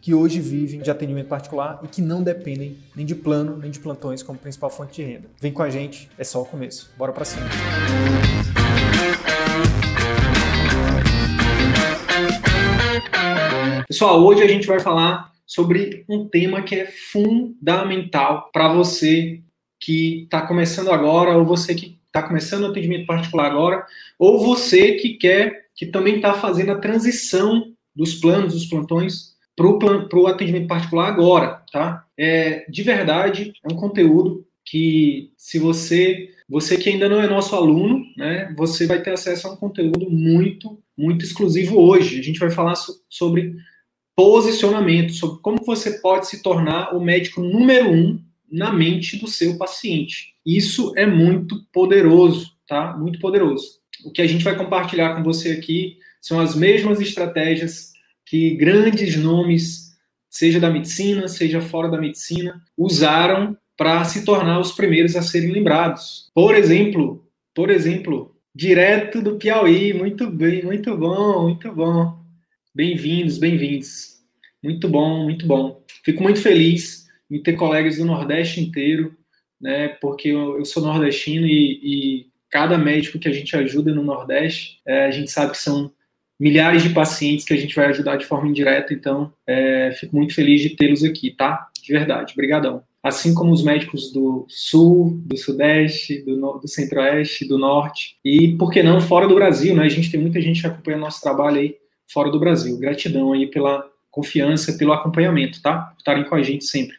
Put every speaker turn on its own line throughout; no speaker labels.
que hoje vivem de atendimento particular e que não dependem nem de plano nem de plantões como principal fonte de renda. Vem com a gente, é só o começo. Bora para cima.
Pessoal, hoje a gente vai falar sobre um tema que é fundamental para você que está começando agora, ou você que está começando o atendimento particular agora, ou você que quer, que também está fazendo a transição dos planos, dos plantões, para o atendimento particular agora, tá? É, de verdade, é um conteúdo que, se você, você que ainda não é nosso aluno, né, você vai ter acesso a um conteúdo muito, muito exclusivo hoje. A gente vai falar so, sobre posicionamento, sobre como você pode se tornar o médico número um na mente do seu paciente. Isso é muito poderoso, tá? Muito poderoso. O que a gente vai compartilhar com você aqui são as mesmas estratégias que grandes nomes, seja da medicina, seja fora da medicina, usaram para se tornar os primeiros a serem lembrados. Por exemplo, por exemplo, direto do Piauí, muito bem, muito bom, muito bom. Bem-vindos, bem-vindos. Muito bom, muito bom. Fico muito feliz em ter colegas do Nordeste inteiro, né? Porque eu, sou nordestino e, e, cada médico que a gente ajuda no Nordeste, é, a gente sabe que são milhares de pacientes que a gente vai ajudar de forma indireta, então é, fico muito feliz de tê-los aqui, tá? De verdade, brigadão. Assim como os médicos do Sul, do Sudeste, do, do Centro-Oeste, do Norte e, por que não, fora do Brasil, né? A gente tem muita gente que acompanha nosso trabalho aí fora do Brasil. Gratidão aí pela confiança, pelo acompanhamento, tá? Por estarem com a gente sempre.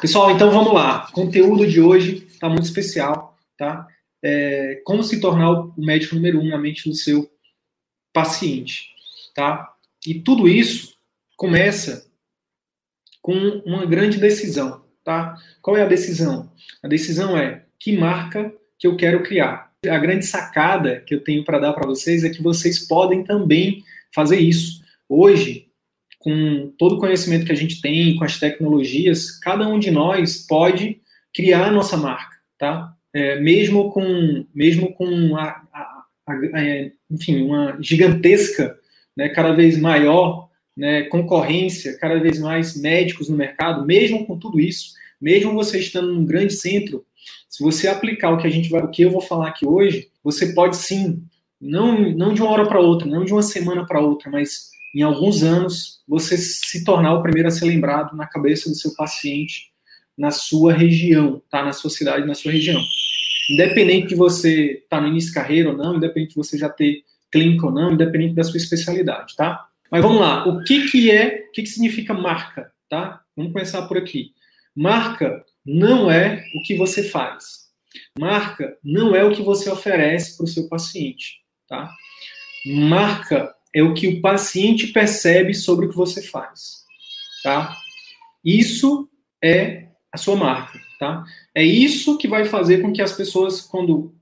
Pessoal, então vamos lá. O conteúdo de hoje está muito especial, tá? É, como se tornar o médico número um na mente do seu paciente, tá? E tudo isso começa com uma grande decisão, tá? Qual é a decisão? A decisão é que marca que eu quero criar. A grande sacada que eu tenho para dar para vocês é que vocês podem também fazer isso. Hoje, com todo o conhecimento que a gente tem, com as tecnologias, cada um de nós pode criar a nossa marca, tá? É, mesmo com, mesmo com a, a, a, enfim, uma gigantesca, né, cada vez maior né, concorrência, cada vez mais médicos no mercado, mesmo com tudo isso, mesmo você estando num grande centro, se você aplicar o que a gente vai, o que eu vou falar aqui hoje, você pode sim, não, não de uma hora para outra, não de uma semana para outra, mas em alguns anos, você se tornar o primeiro a ser lembrado na cabeça do seu paciente na sua região, tá? Na sua cidade, na sua região. Independente de você estar tá no início de carreira ou não, independente de você já ter clínica ou não, independente da sua especialidade, tá? Mas vamos lá, o que que é, o que que significa marca, tá? Vamos começar por aqui. Marca não é o que você faz. Marca não é o que você oferece para o seu paciente, tá? Marca é o que o paciente percebe sobre o que você faz, tá? Isso é a sua marca, tá? É isso que vai fazer com que as pessoas, quando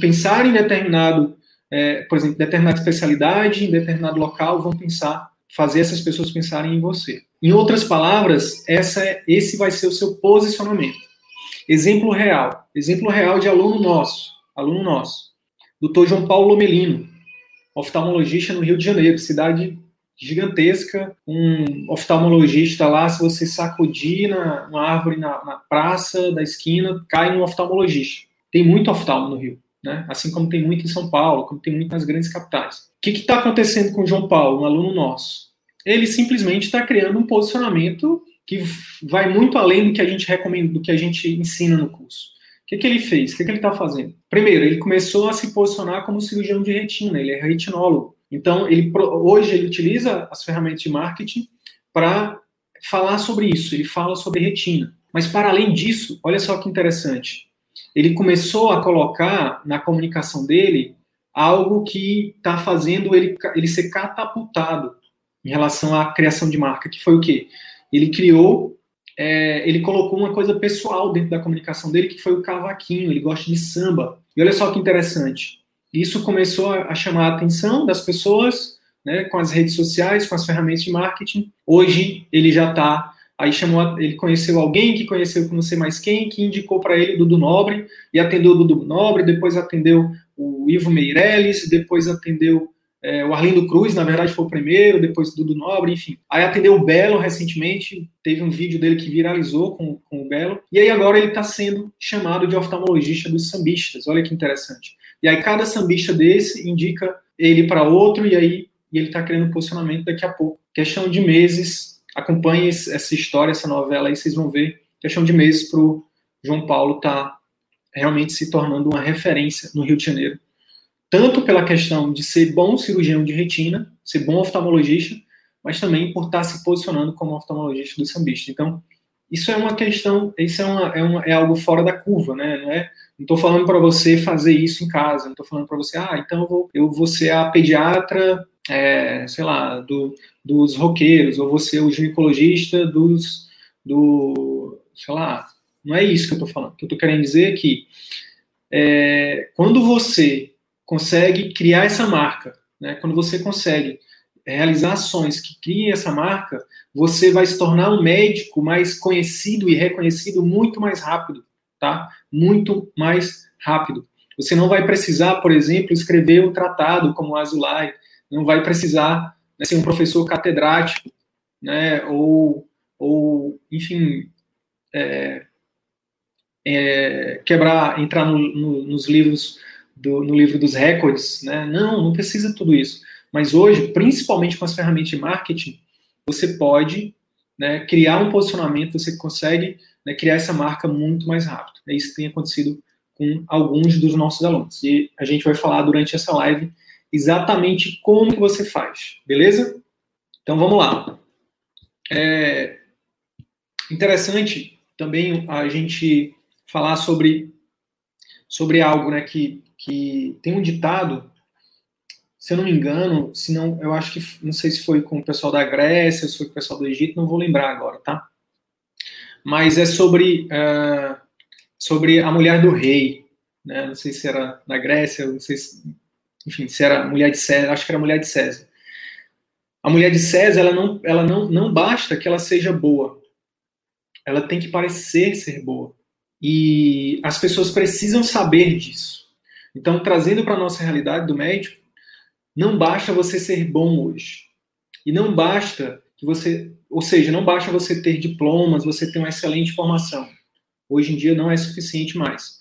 pensarem em determinado, é, por exemplo, determinada especialidade, em determinado local, vão pensar, fazer essas pessoas pensarem em você. Em outras palavras, essa é, esse vai ser o seu posicionamento. Exemplo real, exemplo real de aluno nosso, aluno nosso, Dr. João Paulo Lomelino, oftalmologista no Rio de Janeiro, cidade gigantesca, um oftalmologista lá, se você sacudir na, uma árvore na, na, praça da esquina, cai um oftalmologista. Tem muito oftalmo no Rio, né? assim como tem muito em São Paulo, como tem muito nas grandes capitais. O que está acontecendo com o João Paulo, um aluno nosso? Ele simplesmente está criando um posicionamento que vai muito além do que a gente recomenda, do que a gente ensina no curso que, que ele fez? O que, que ele está fazendo? Primeiro, ele começou a se posicionar como cirurgião de retina, ele é retinólogo. Então, ele, hoje ele utiliza as ferramentas de marketing para falar sobre isso, ele fala sobre retina. Mas para além disso, olha só que interessante. Ele começou a colocar na comunicação dele algo que está fazendo ele, ele ser catapultado em relação à criação de marca, que foi o quê? Ele criou, é, ele colocou uma coisa pessoal dentro da comunicação dele, que foi o cavaquinho, ele gosta de samba. E olha só que interessante. Isso começou a, chamar a atenção das pessoas, né, com as redes sociais, com as ferramentas de marketing. Hoje ele já está Aí chamou, ele conheceu alguém que conheceu não sei mais quem, que indicou para ele o Dudu Nobre, e atendeu o Dudu Nobre, depois atendeu o Ivo Meirelles, depois atendeu é, o Arlindo Cruz, na verdade foi o primeiro, depois o Dudu Nobre, enfim. Aí atendeu o Belo recentemente, teve um vídeo dele que viralizou com, com o Belo, e aí agora ele está sendo chamado de oftalmologista dos sambistas, olha que interessante. E aí cada sambista desse indica ele para outro, e aí e ele está querendo posicionamento daqui a pouco. Questão de meses, acompanhem essa história, essa novela aí, vocês vão ver, questão de meses para o João Paulo estar tá realmente se tornando uma referência no Rio de Janeiro. Tanto pela questão de ser bom cirurgião de retina, ser bom oftalmologista, mas também por estar tá se posicionando como oftalmologista do sambista. Então, isso é uma questão, isso é, uma, é, uma, é algo fora da curva, né? Não é, não estou falando para você fazer isso em casa, não estou falando para você, ah, então eu vou, eu vou ser a pediatra, é, sei lá, do, dos roqueiros, ou você o ginecologista dos, do, sei lá, não é isso que eu estou falando. O que eu estou querendo dizer é que é, quando você consegue criar essa marca, né, quando você consegue realizar ações que criem essa marca, você vai se tornar um médico mais conhecido e reconhecido muito mais rápido, tá? Muito mais rápido. Você não vai precisar, por exemplo, escrever um tratado como o Azulay, não vai precisar né, ser um professor catedrático, né, ou, ou enfim, é, é, quebrar, entrar no, no, nos livros, do, no livro dos recordes, né? Não, não precisa tudo isso. Mas hoje, principalmente com as ferramentas de marketing, você pode né, criar um posicionamento, você consegue né, criar essa marca muito mais rápido. É isso que tem acontecido com alguns dos nossos alunos. E a gente vai falar durante essa live exatamente como que você faz, beleza? Então vamos lá. É interessante também a gente falar sobre, sobre algo, né, que, que tem um ditado, se eu não me engano, se não, eu acho que, não sei se foi com o pessoal da Grécia, se foi com o pessoal do Egito, não vou lembrar agora, tá? Mas é sobre, uh, sobre a mulher do rei, né, não sei se era na Grécia, não sei se, enfim, se era mulher de César, acho que era mulher de César. A mulher de César, ela não, ela não, não basta que ela seja boa. Ela tem que parecer ser boa. E as pessoas precisam saber disso. Então, trazendo para a nossa realidade do médico, não basta você ser bom hoje. E não basta que você, ou seja, não basta você ter diplomas, você ter uma excelente formação. Hoje em dia não é suficiente mais.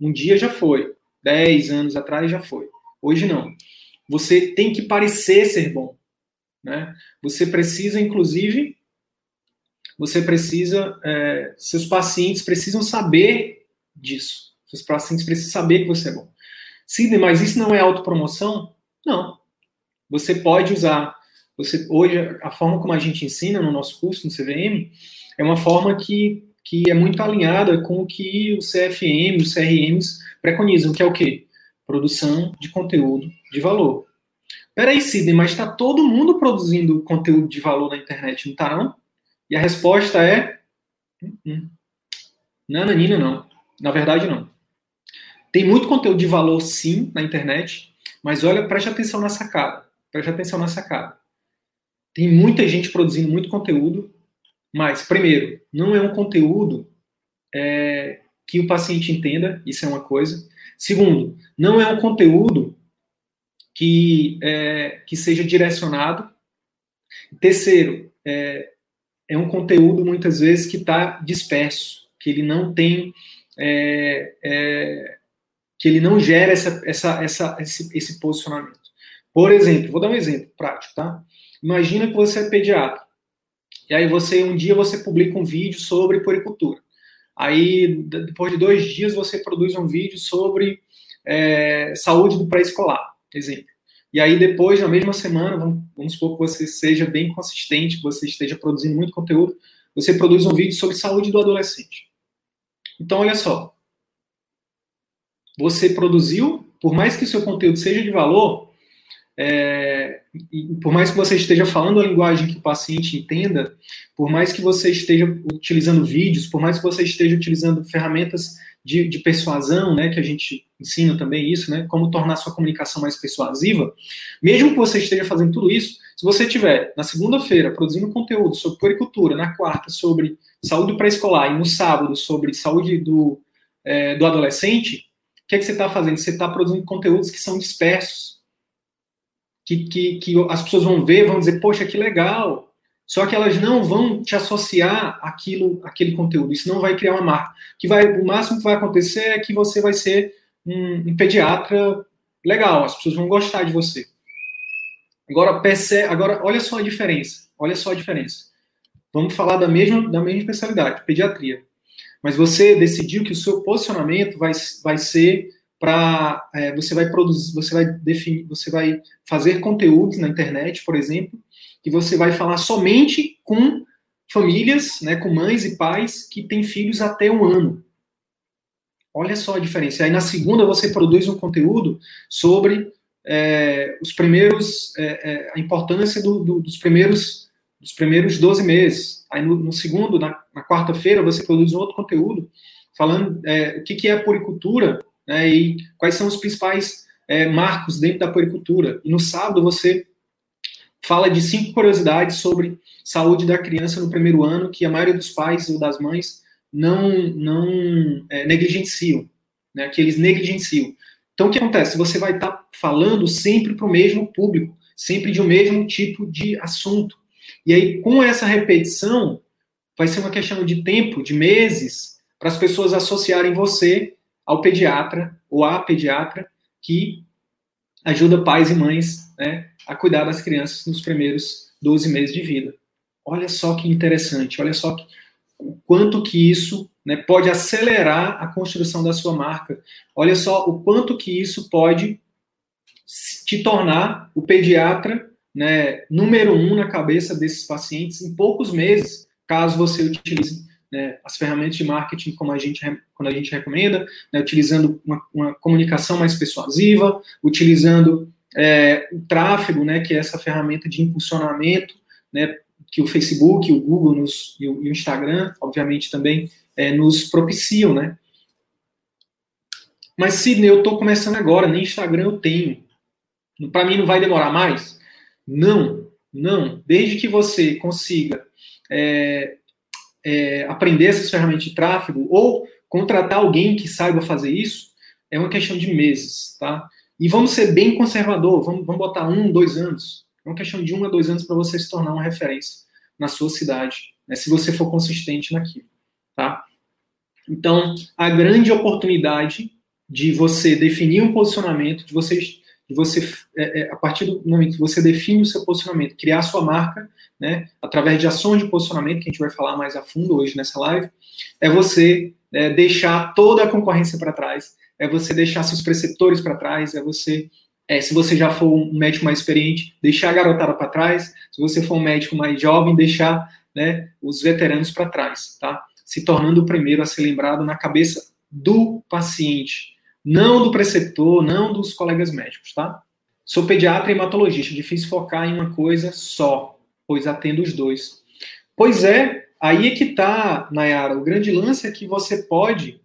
Um dia já foi, dez anos atrás já foi. Hoje não. Você tem que parecer ser bom. Né? Você precisa, inclusive, você precisa, é, seus pacientes precisam saber disso. Seus pacientes precisam saber que você é bom. Sidney, mas isso não é autopromoção? Não. Você pode usar. Você, hoje, a forma como a gente ensina no nosso curso, no CVM, é uma forma que, que é muito alinhada com o que o CFM, os CRMs preconizam, que é o quê? Produção de conteúdo de valor. Peraí, Sidney, mas está todo mundo produzindo conteúdo de valor na internet, não está não? E a resposta é... Hum, hum. Não, Nanina, não. Na verdade, não. Tem muito conteúdo de valor, sim, na internet, mas olha, preste atenção na sacada. Preste atenção na sacada. Tem muita gente produzindo muito conteúdo, mas, primeiro, não é um conteúdo é, que o paciente entenda, isso é uma coisa. Segundo, não é um conteúdo que, é, que seja direcionado. Terceiro, é, é um conteúdo muitas vezes que está disperso, que ele não tem, é, é, que ele não gera essa, essa, essa, esse, esse posicionamento. Por exemplo, vou dar um exemplo prático, tá? Imagina que você é pediatra. E aí você um dia você publica um vídeo sobre puericultura. Aí depois de dois dias você produz um vídeo sobre é, saúde do pré-escolar, exemplo. e aí depois, na mesma semana, vamos, vamos supor que você seja bem consistente, que você esteja produzindo muito conteúdo, você produz um vídeo sobre saúde do adolescente. Então, olha só. Você produziu, por mais que o seu conteúdo seja de valor, é, por mais que você esteja falando a linguagem que o paciente entenda, por mais que você esteja utilizando vídeos, por mais que você esteja utilizando ferramentas de, de, persuasão, né, que a gente ensina também isso, né, como tornar sua comunicação mais persuasiva, mesmo que você esteja fazendo tudo isso, se você tiver na segunda-feira produzindo conteúdo sobre puericultura, na quarta sobre saúde pré-escolar e no sábado sobre saúde do, é, do adolescente, o que, é que você está fazendo? Você está produzindo conteúdos que são dispersos, que, que, que as pessoas vão ver, vão dizer, poxa, que legal, só que elas não vão te associar aquilo, aquele conteúdo. Isso não vai criar uma marca. Que vai, o máximo que vai acontecer é que você vai ser um, um pediatra legal. As pessoas vão gostar de você. Agora percebe, agora olha só a diferença. Olha só a diferença. Vamos falar da mesma da mesma especialidade, pediatria. Mas você decidiu que o seu posicionamento vai, vai ser para é, você vai produzir, você vai definir, você vai fazer conteúdos na internet, por exemplo, que você vai falar somente com famílias, né, com mães e pais que têm filhos até um ano. Olha só a diferença. Aí na segunda você produz um conteúdo sobre é, os primeiros, é, é, a importância do, do, dos primeiros dos primeiros 12 meses. Aí no, no segundo, na, na quarta-feira, você produz um outro conteúdo falando é, o que, que é a poricultura né, e quais são os principais é, marcos dentro da poricultura. E no sábado você fala de cinco curiosidades sobre saúde da criança no primeiro ano que a maioria dos pais ou das mães não, não é, negligenciam, né, que eles negligenciam. Então, o que acontece? Você vai estar tá falando sempre para o mesmo público, sempre de um mesmo tipo de assunto. E aí, com essa repetição, vai ser uma questão de tempo, de meses, para as pessoas associarem você ao pediatra ou à pediatra que ajuda pais e mães né, a cuidar das crianças nos primeiros 12 meses de vida. Olha só que interessante, olha só que, o quanto que isso né, pode acelerar a construção da sua marca. Olha só o quanto que isso pode te tornar o pediatra né, número um na cabeça desses pacientes em poucos meses, caso você utilize né, as ferramentas de marketing como a gente, quando a gente recomenda, né, utilizando uma, uma, comunicação mais persuasiva, utilizando é, o tráfego, né, que é essa ferramenta de impulsionamento, né, que o Facebook, o Google nos, e, o, Instagram, obviamente, também é, nos propiciam, né? Mas, Sidney, eu estou começando agora, nem Instagram eu tenho. Para mim não vai demorar mais? Não, não. Desde que você consiga é, é, aprender essas ferramentas de tráfego ou contratar alguém que saiba fazer isso, é uma questão de meses, tá? E vamos ser bem conservador, vamos, vamos botar um, dois anos. É uma questão de um a dois anos para você se tornar uma referência na sua cidade, né, se você for consistente naquilo, tá? Então, a grande oportunidade de você definir um posicionamento, de você, de você é, é, a partir do momento que você define o seu posicionamento, criar a sua marca, né, através de ações de posicionamento, que a gente vai falar mais a fundo hoje nessa live, é você é, deixar toda a concorrência para trás, é você deixar seus preceptores para trás, é você, é, se você já for um médico mais experiente, deixar a garotada para trás, se você for um médico mais jovem, deixar né, os veteranos para trás, tá? Se tornando o primeiro a ser lembrado na cabeça do paciente, não do preceptor, não dos colegas médicos, tá? Sou pediatra e hematologista, difícil focar em uma coisa só, pois atendo os dois. Pois é, aí é que tá, Nayara, o grande lance é que você pode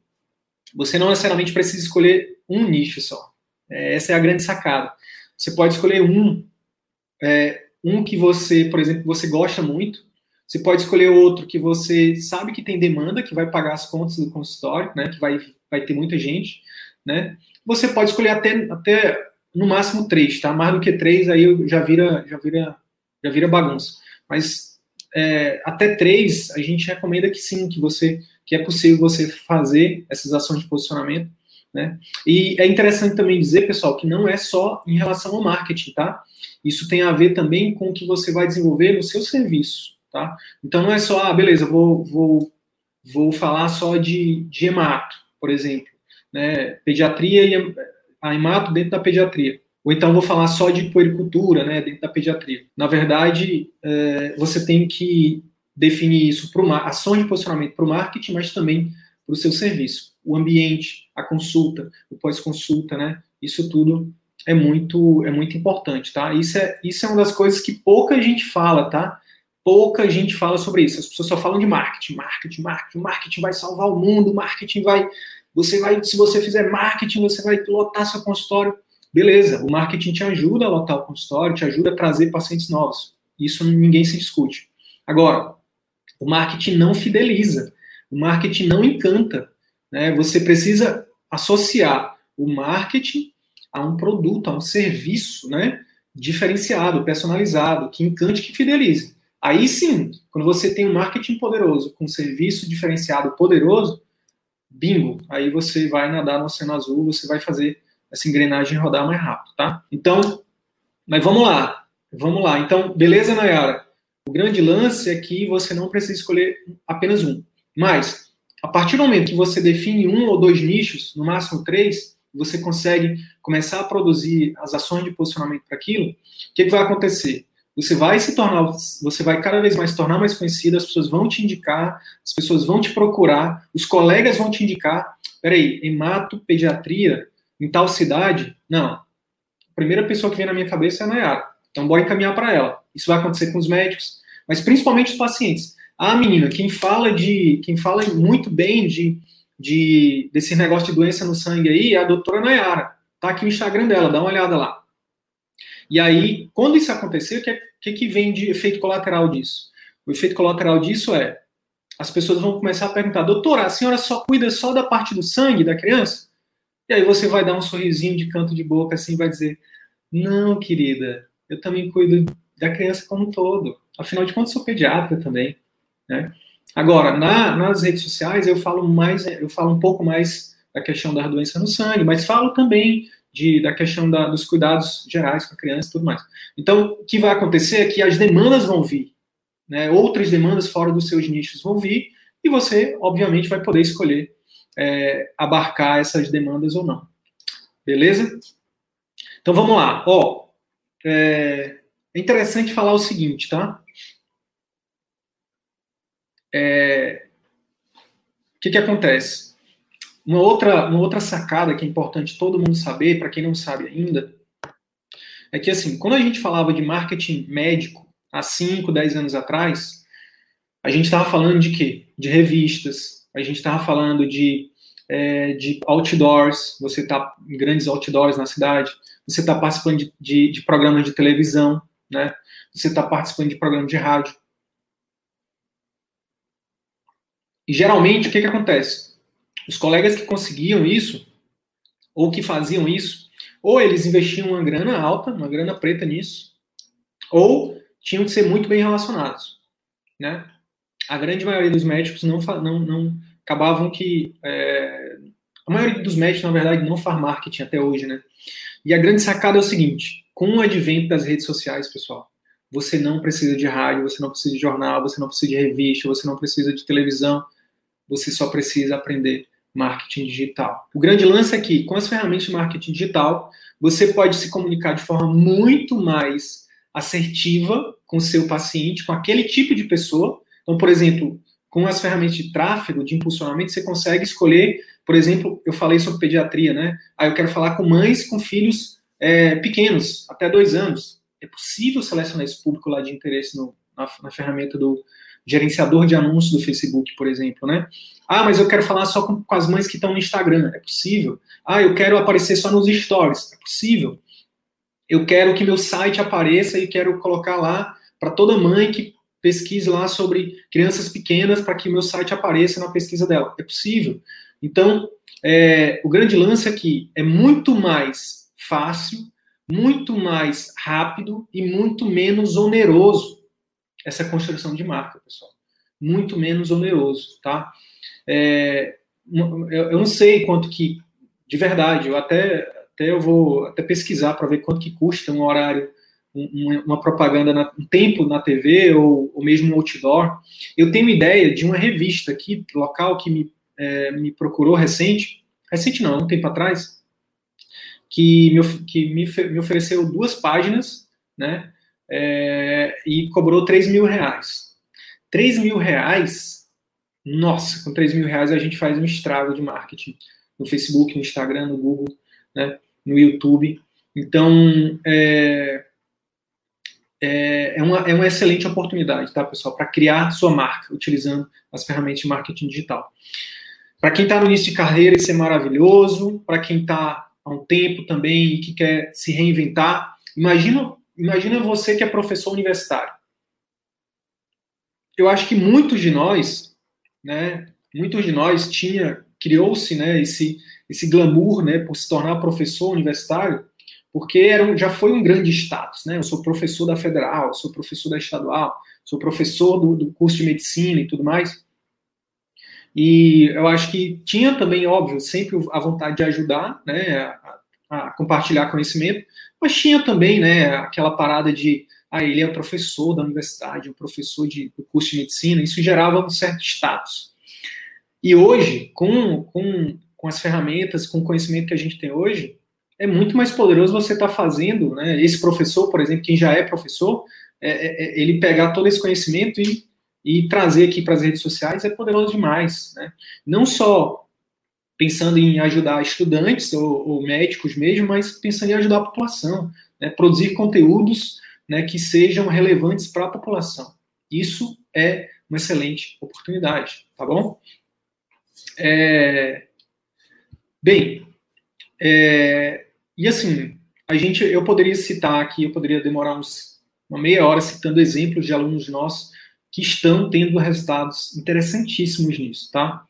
você não necessariamente precisa escolher um nicho só. É, essa é a grande sacada. Você pode escolher um, é, um que você, por exemplo, você gosta muito. Você pode escolher outro que você sabe que tem demanda, que vai pagar as contas do consultório, né? Que vai, vai ter muita gente, né? Você pode escolher até, até no máximo três, tá? Mais do que três, aí já vira, já vira, já vira bagunça. Mas é, até três, a gente recomenda que sim, que você que é possível você fazer essas ações de posicionamento. Né? E é interessante também dizer, pessoal, que não é só em relação ao marketing, tá? Isso tem a ver também com o que você vai desenvolver no seu serviço, tá? Então não é só, ah, beleza, vou, vou, vou falar só de, de hemato, por exemplo, né? Pediatria e a hemato dentro da pediatria. Ou então vou falar só de puericultura, né, dentro da pediatria. Na verdade, é, você tem que definir isso para ações de posicionamento para o marketing, mas também para o seu serviço. O ambiente, a consulta, o pós-consulta, né? Isso tudo é muito é muito importante, tá? Isso é isso é uma das coisas que pouca gente fala, tá? Pouca gente fala sobre isso. As pessoas só falam de marketing, marketing, marketing, marketing vai salvar o mundo, marketing vai você vai se você fizer marketing, você vai lotar seu consultório. Beleza, o marketing te ajuda a lotar o consultório, te ajuda a trazer pacientes novos. Isso ninguém se discute. Agora, o marketing não fideliza, o marketing não encanta. Né? Você precisa associar o marketing a um produto, a um serviço né? diferenciado, personalizado, que encante, que fidelize. Aí sim, quando você tem um marketing poderoso, com um serviço diferenciado poderoso, bingo, aí você vai nadar no oceano azul, você vai fazer essa engrenagem rodar mais rápido, tá? Então, mas vamos lá, vamos lá. Então, beleza, Nayara? O grande lance é que você não precisa escolher apenas um. Mas, a partir do momento que você define um ou dois nichos, no máximo três, você consegue começar a produzir as ações de posicionamento para aquilo, o que, que vai acontecer? Você vai se tornar, você vai cada vez mais se tornar mais conhecido, as pessoas vão te indicar, as pessoas vão te procurar, os colegas vão te indicar. Peraí, hemato, pediatria, em tal cidade? Não. A primeira pessoa que vem na minha cabeça é a Nayara. Então, bora encaminhar para ela. Isso vai acontecer com os médicos, mas principalmente os pacientes. Ah, menina, quem fala de, quem fala muito bem de, de desse negócio de doença no sangue aí é a doutora Nayara. Tá aqui o Instagram dela, dá uma olhada lá. E aí, quando isso acontecer, o que, que, que vem de efeito colateral disso? O efeito colateral disso é as pessoas vão começar a perguntar, doutora, a senhora só cuida só da parte do sangue da criança? E aí você vai dar um sorrisinho de canto de boca assim, vai dizer, não, querida, eu também cuido da criança como um todo. Afinal de contas, sou pediatra também, né? Agora, na, nas redes sociais eu falo mais, eu falo um pouco mais da questão da doença no sangue, mas falo também de, da questão da, dos cuidados gerais com a criança e tudo mais. Então, o que vai acontecer é que as demandas vão vir, né? Outras demandas fora dos seus nichos vão vir e você, obviamente, vai poder escolher é, abarcar essas demandas ou não. Beleza? Então vamos lá. Ó, é, é interessante falar o seguinte, tá? É, o que, que acontece? Uma outra, uma outra sacada que é importante todo mundo saber, para quem não sabe ainda, é que assim, quando a gente falava de marketing médico há 5, 10 anos atrás, a gente estava falando de quê? De revistas, a gente estava falando de, é, de outdoors, você está em grandes outdoors na cidade, você está participando de, de, de programas de televisão, né? Você está participando de programas de rádio. E geralmente o que, que acontece? Os colegas que conseguiam isso, ou que faziam isso, ou eles investiam uma grana alta, uma grana preta nisso, ou tinham que ser muito bem relacionados, né? A grande maioria dos médicos não, não, não acabavam que é, a maioria dos médicos, na verdade, não faz marketing até hoje, né? E a grande sacada é o seguinte: com o advento das redes sociais, pessoal, você não precisa de rádio, você não precisa de jornal, você não precisa de revista, você não precisa de televisão, você só precisa aprender marketing digital. O grande lance é que, com as ferramentas de marketing digital, você pode se comunicar de forma muito mais assertiva com o seu paciente, com aquele tipo de pessoa. Então, por exemplo, com as ferramentas de tráfego, de impulsionamento, você consegue escolher, por exemplo, eu falei sobre pediatria, né? Aí eu quero falar com mães com filhos é, pequenos, até dois anos. É possível selecionar esse público lá de interesse no, na, na, ferramenta do gerenciador de anúncios do Facebook, por exemplo, né? Ah, mas eu quero falar só com, com as mães que estão no Instagram. É possível. Ah, eu quero aparecer só nos stories. É possível. Eu quero que meu site apareça e quero colocar lá para toda mãe que pesquise lá sobre crianças pequenas para que meu site apareça na pesquisa dela. É possível. Então, é, o grande lance aqui é muito mais fácil, muito mais rápido e muito menos oneroso essa construção de marca, pessoal. Muito menos oneroso, tá? É, eu não sei quanto que, de verdade, eu até, até eu vou até pesquisar para ver quanto que custa um horário uma, propaganda, na, um tempo na TV ou, ou mesmo um outdoor. Eu tenho ideia de uma revista aqui, local, que me, é, me procurou recente, recente não, um tempo atrás, que me, que me, me ofereceu duas páginas, né? É, e cobrou 3 mil reais. 3 mil reais, nossa, com 3 mil reais a gente faz um estrago de marketing no Facebook, no Instagram, no Google, né, no YouTube. Então, é, é, é, uma, é uma excelente oportunidade, tá, pessoal, para criar sua marca utilizando as ferramentas de marketing digital. Para quem está no início de carreira, isso é maravilhoso. Para quem está há um tempo também e que quer se reinventar, imagina, imagina você que é professor universitário. Eu acho que muitos de nós, né, muitos de nós tinha criou-se, né, esse esse glamour, né, por se tornar professor universitário, porque era, já foi um grande status, né? Eu sou professor da federal, sou professor da estadual, sou professor do, do curso de medicina e tudo mais. E eu acho que tinha também, óbvio, sempre a vontade de ajudar, né, a, compartilhar conhecimento, mas tinha também, né, aquela parada de, ah, ele é professor da universidade, um professor de, do curso de medicina, isso gerava um certo status. E hoje, com, com, com as ferramentas, com o conhecimento que a gente tem hoje, é muito mais poderoso você estar tá fazendo, né, esse professor, por exemplo, quem já é professor, é, é, é ele pegar todo esse conhecimento e e trazer aqui para as redes sociais é poderoso demais. Né? Não só pensando em ajudar estudantes ou, ou médicos mesmo, mas pensando em ajudar a população, né? produzir conteúdos né, que sejam relevantes para a população. Isso é uma excelente oportunidade, tá bom? É... Bem, é... e assim, a gente, eu poderia citar aqui, eu poderia demorar uns, uma meia hora citando exemplos de alunos nossos que estão tendo resultados interessantíssimos nisso, tá?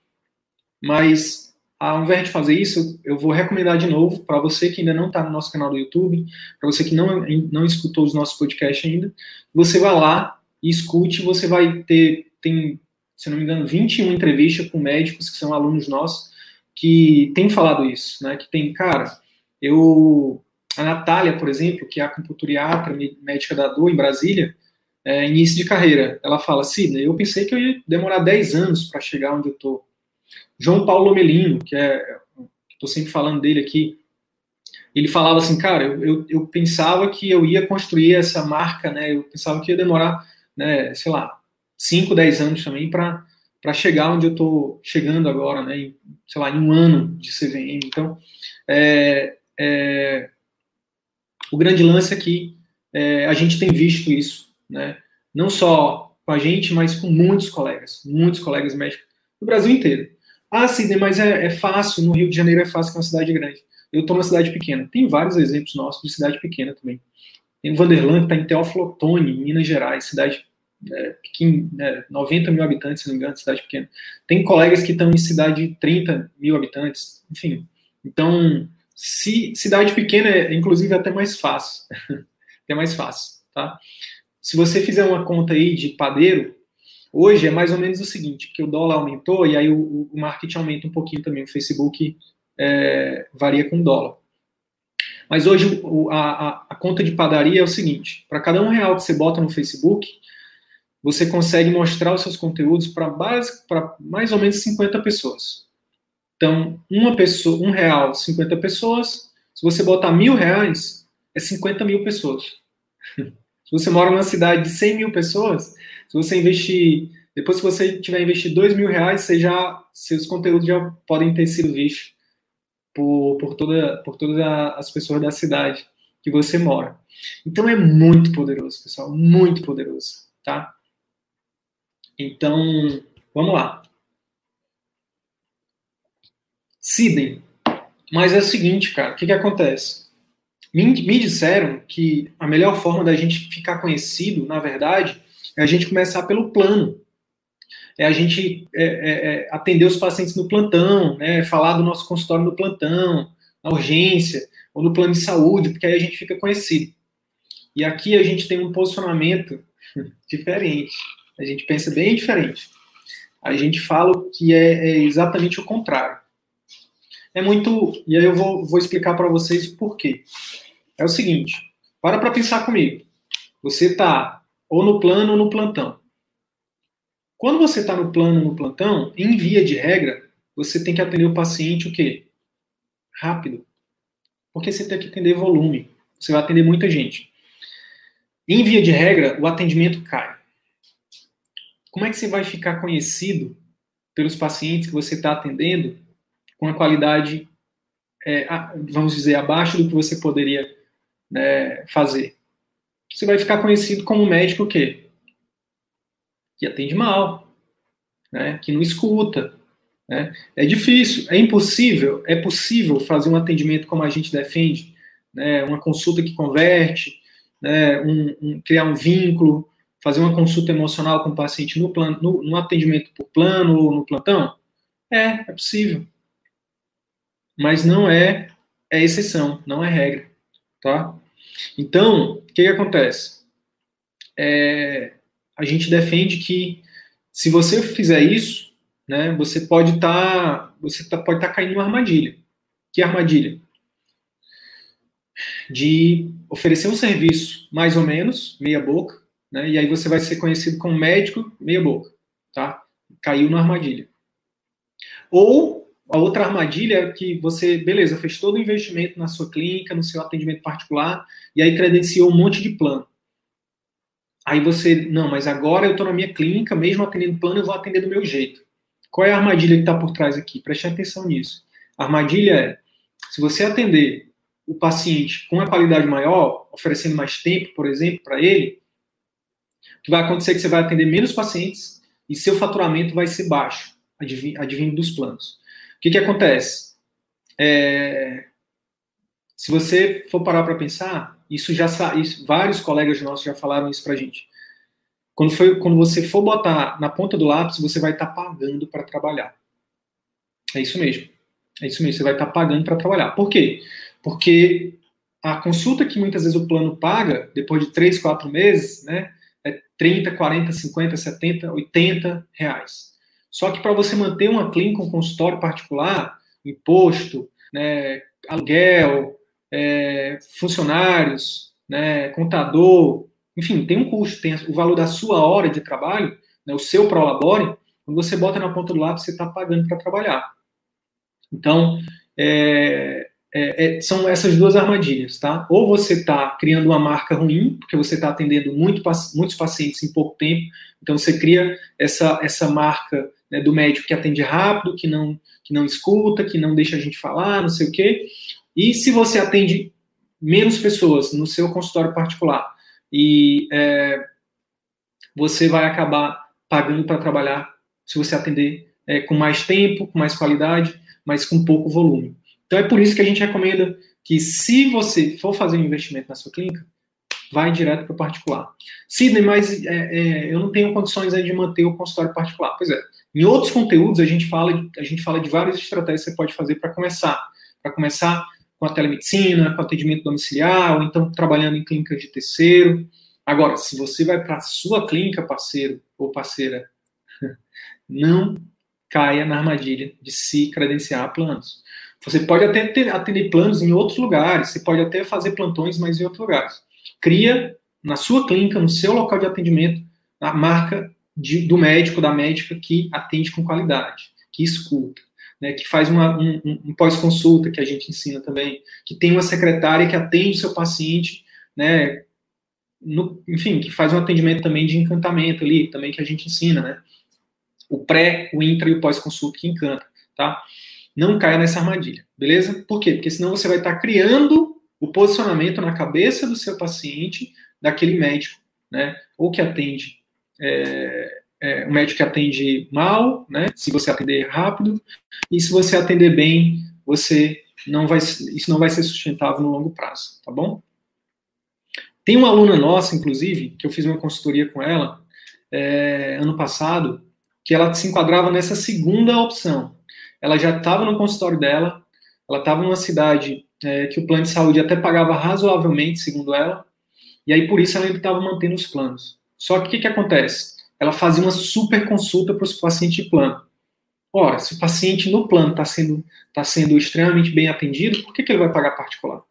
Mas, ao invés de fazer isso, eu vou recomendar de novo para você que ainda não está no nosso canal do YouTube, para você que não, não escutou os nossos podcasts ainda, você vai lá e escute, você vai ter, tem, se não me engano, 21 entrevistas com médicos que são alunos nossos, que têm falado isso, né? Que tem, cara, eu... A Natália, por exemplo, que é acupunturiatra, médica da dor em Brasília, é, início de carreira. Ela fala, Sidney, eu pensei que eu ia demorar 10 anos para chegar onde eu estou. João Paulo Melino, que é, estou sempre falando dele aqui, ele falava assim, cara, eu, eu, eu, pensava que eu ia construir essa marca, né, eu pensava que ia demorar, né, sei lá, 5, 10 anos também para para chegar onde eu estou chegando agora, né, em, sei lá, em um ano de CVM. Então, é, é, o grande lance é que é, a gente tem visto isso né? Não só com a gente, mas com muitos colegas, muitos colegas médicos do Brasil inteiro. Ah, Sidney, mas é, é fácil, no Rio de Janeiro é fácil, que é uma cidade grande. Eu estou numa cidade pequena. Tem vários exemplos nossos de cidade pequena também. Tem Vanderland, está em Teófilo Otoni, Minas Gerais, cidade é, pequena, é, 90 mil habitantes, se não me engano, cidade pequena. Tem colegas que estão em cidade de 30 mil habitantes, enfim. Então, se, cidade pequena é, inclusive, até mais fácil. até mais fácil, tá? se você fizer uma conta aí de padeiro, hoje é mais ou menos o seguinte, porque o dólar aumentou e aí o, o marketing aumenta um pouquinho também, o Facebook é, varia com o dólar. Mas hoje o, a, a, conta de padaria é o seguinte, para cada um real que você bota no Facebook, você consegue mostrar os seus conteúdos para mais ou menos 50 pessoas. Então, uma pessoa, um real, 50 pessoas. Se você botar mil reais, é 50 mil pessoas. Se você mora numa cidade de 100 mil pessoas, se você investir, depois que você tiver investido 2 mil reais, você já, seus conteúdos já podem ter sido vistos por, por, toda, por todas as pessoas da cidade que você mora. Então é muito poderoso, pessoal, muito poderoso, tá? Então, vamos lá. Sidney. Mas é o seguinte, cara, o que, que acontece? Me, me disseram que a melhor forma da gente ficar conhecido, na verdade, é a gente começar pelo plano. É a gente é, é, é, atender os pacientes no plantão, né, falar do nosso consultório no plantão, na urgência, ou no plano de saúde, porque aí a gente fica conhecido. E aqui a gente tem um posicionamento diferente. A gente pensa bem diferente. A gente fala que é, é exatamente o contrário. É muito. E aí eu vou, vou explicar para vocês o porquê. É o seguinte: para para pensar comigo. Você está ou no plano ou no plantão. Quando você está no plano ou no plantão, em via de regra, você tem que atender o paciente o quê? Rápido. Porque você tem que atender volume. Você vai atender muita gente. Em via de regra, o atendimento cai. Como é que você vai ficar conhecido pelos pacientes que você está atendendo com a qualidade, é, vamos dizer, abaixo do que você poderia né, fazer? Você vai ficar conhecido como médico o quê? Que atende mal, né, que não escuta. Né? É difícil, é impossível, é possível fazer um atendimento como a gente defende, né, uma consulta que converte, né, um, um, criar um vínculo, fazer uma consulta emocional com o paciente no, plano, no, no atendimento por plano ou no plantão? É, é possível. Mas não é, é exceção, não é regra. Tá? Então, o que, que acontece? É, a gente defende que se você fizer isso, né, você pode estar tá, você tá, pode estar tá caindo numa armadilha. Que armadilha? De oferecer um serviço mais ou menos meia boca, né, e aí você vai ser conhecido como médico meia boca, tá? Caiu na armadilha. Ou a outra armadilha é que você, beleza, fez todo o investimento na sua clínica, no seu atendimento particular, e aí credenciou um monte de plano. Aí você, não, mas agora eu estou na minha clínica, mesmo atendendo plano, eu vou atender do meu jeito. Qual é a armadilha que está por trás aqui? Preste atenção nisso. A armadilha é, se você atender o paciente com uma qualidade maior, oferecendo mais tempo, por exemplo, para ele, o que vai acontecer é que você vai atender menos pacientes e seu faturamento vai ser baixo, advindo dos planos. O que, que acontece? É, se você for parar para pensar, isso já isso, vários colegas nossos já falaram isso para gente. Quando, foi, quando você for botar na ponta do lápis, você vai estar tá pagando para trabalhar. É isso mesmo. É isso mesmo. Você vai estar tá pagando para trabalhar. Por quê? Porque a consulta que muitas vezes o plano paga, depois de 3, 4 meses, né, é 30, 40, 50, 70, 80 reais. Só que para você manter uma clínica, um consultório particular, imposto, né, aluguel, é, funcionários, né, contador, enfim, tem um custo, tem o valor da sua hora de trabalho, né, o seu prolabore, quando você bota na ponta do lápis, você está pagando para trabalhar. Então, é, é, é, são essas duas armadilhas, tá? Ou você está criando uma marca ruim, porque você está atendendo muito, muitos pacientes em pouco tempo, então você cria essa, essa marca né, do médico que atende rápido, que não, que não escuta, que não deixa a gente falar, não sei o quê. E se você atende menos pessoas no seu consultório particular e é, você vai acabar pagando para trabalhar se você atender é, com mais tempo, com mais qualidade, mas com pouco volume. Então é por isso que a gente recomenda que se você for fazer um investimento na sua clínica, vai direto para o particular. Sidney, mas é, é, eu não tenho condições de manter o consultório particular. Pois é, em outros conteúdos a gente fala a gente fala de várias estratégias que você pode fazer para começar. Para começar com a telemedicina, com atendimento domiciliar, ou então trabalhando em clínicas de terceiro. Agora, se você vai para a sua clínica, parceiro ou parceira, não caia na armadilha de se credenciar a planos. Você pode até ter, atender planos em outros lugares, você pode até fazer plantões, mas em outros lugares. Cria na sua clínica, no seu local de atendimento, a marca de, do médico, da médica que atende com qualidade, que escuta, né, que faz uma, um, um pós-consulta, que a gente ensina também, que tem uma secretária que atende o seu paciente, né, no, enfim, que faz um atendimento também de encantamento ali, também que a gente ensina, né? O pré, o intra e o pós-consulta que encanta, tá? Não caia nessa armadilha, beleza? Por quê? Porque senão você vai estar criando o posicionamento na cabeça do seu paciente daquele médico, né? Ou que atende é, é, um médico que atende mal, né? Se você atender rápido, e se você atender bem, você não vai, isso não vai ser sustentável no longo prazo, tá bom? Tem uma aluna nossa, inclusive, que eu fiz uma consultoria com ela é, ano passado, que ela se enquadrava nessa segunda opção. Ela já estava no consultório dela, ela estava numa cidade é, que o plano de saúde até pagava razoavelmente, segundo ela, e aí por isso ela ainda estava mantendo os planos. Só que o que, que acontece? Ela fazia uma super consulta para os pacientes de plano. Ora, se o paciente no plano está sendo, tá sendo extremamente bem atendido, por que, que ele vai pagar particular?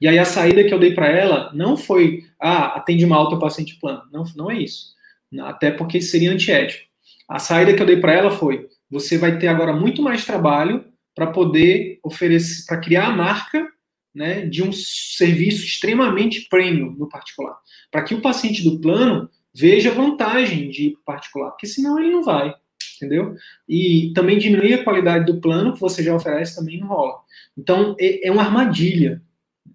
E aí a saída que eu dei para ela não foi, ah, atende uma alta paciente de plano. Não, não é isso. Até porque seria antiético. A saída que eu dei para ela foi, você vai ter agora muito mais trabalho para poder oferecer, para criar a marca né, de um serviço extremamente premium no particular, para que o paciente do plano veja vantagem de ir para o particular, porque senão ele não vai, entendeu? E também diminuir a qualidade do plano que você já oferece também não rola. Então, é, é uma armadilha,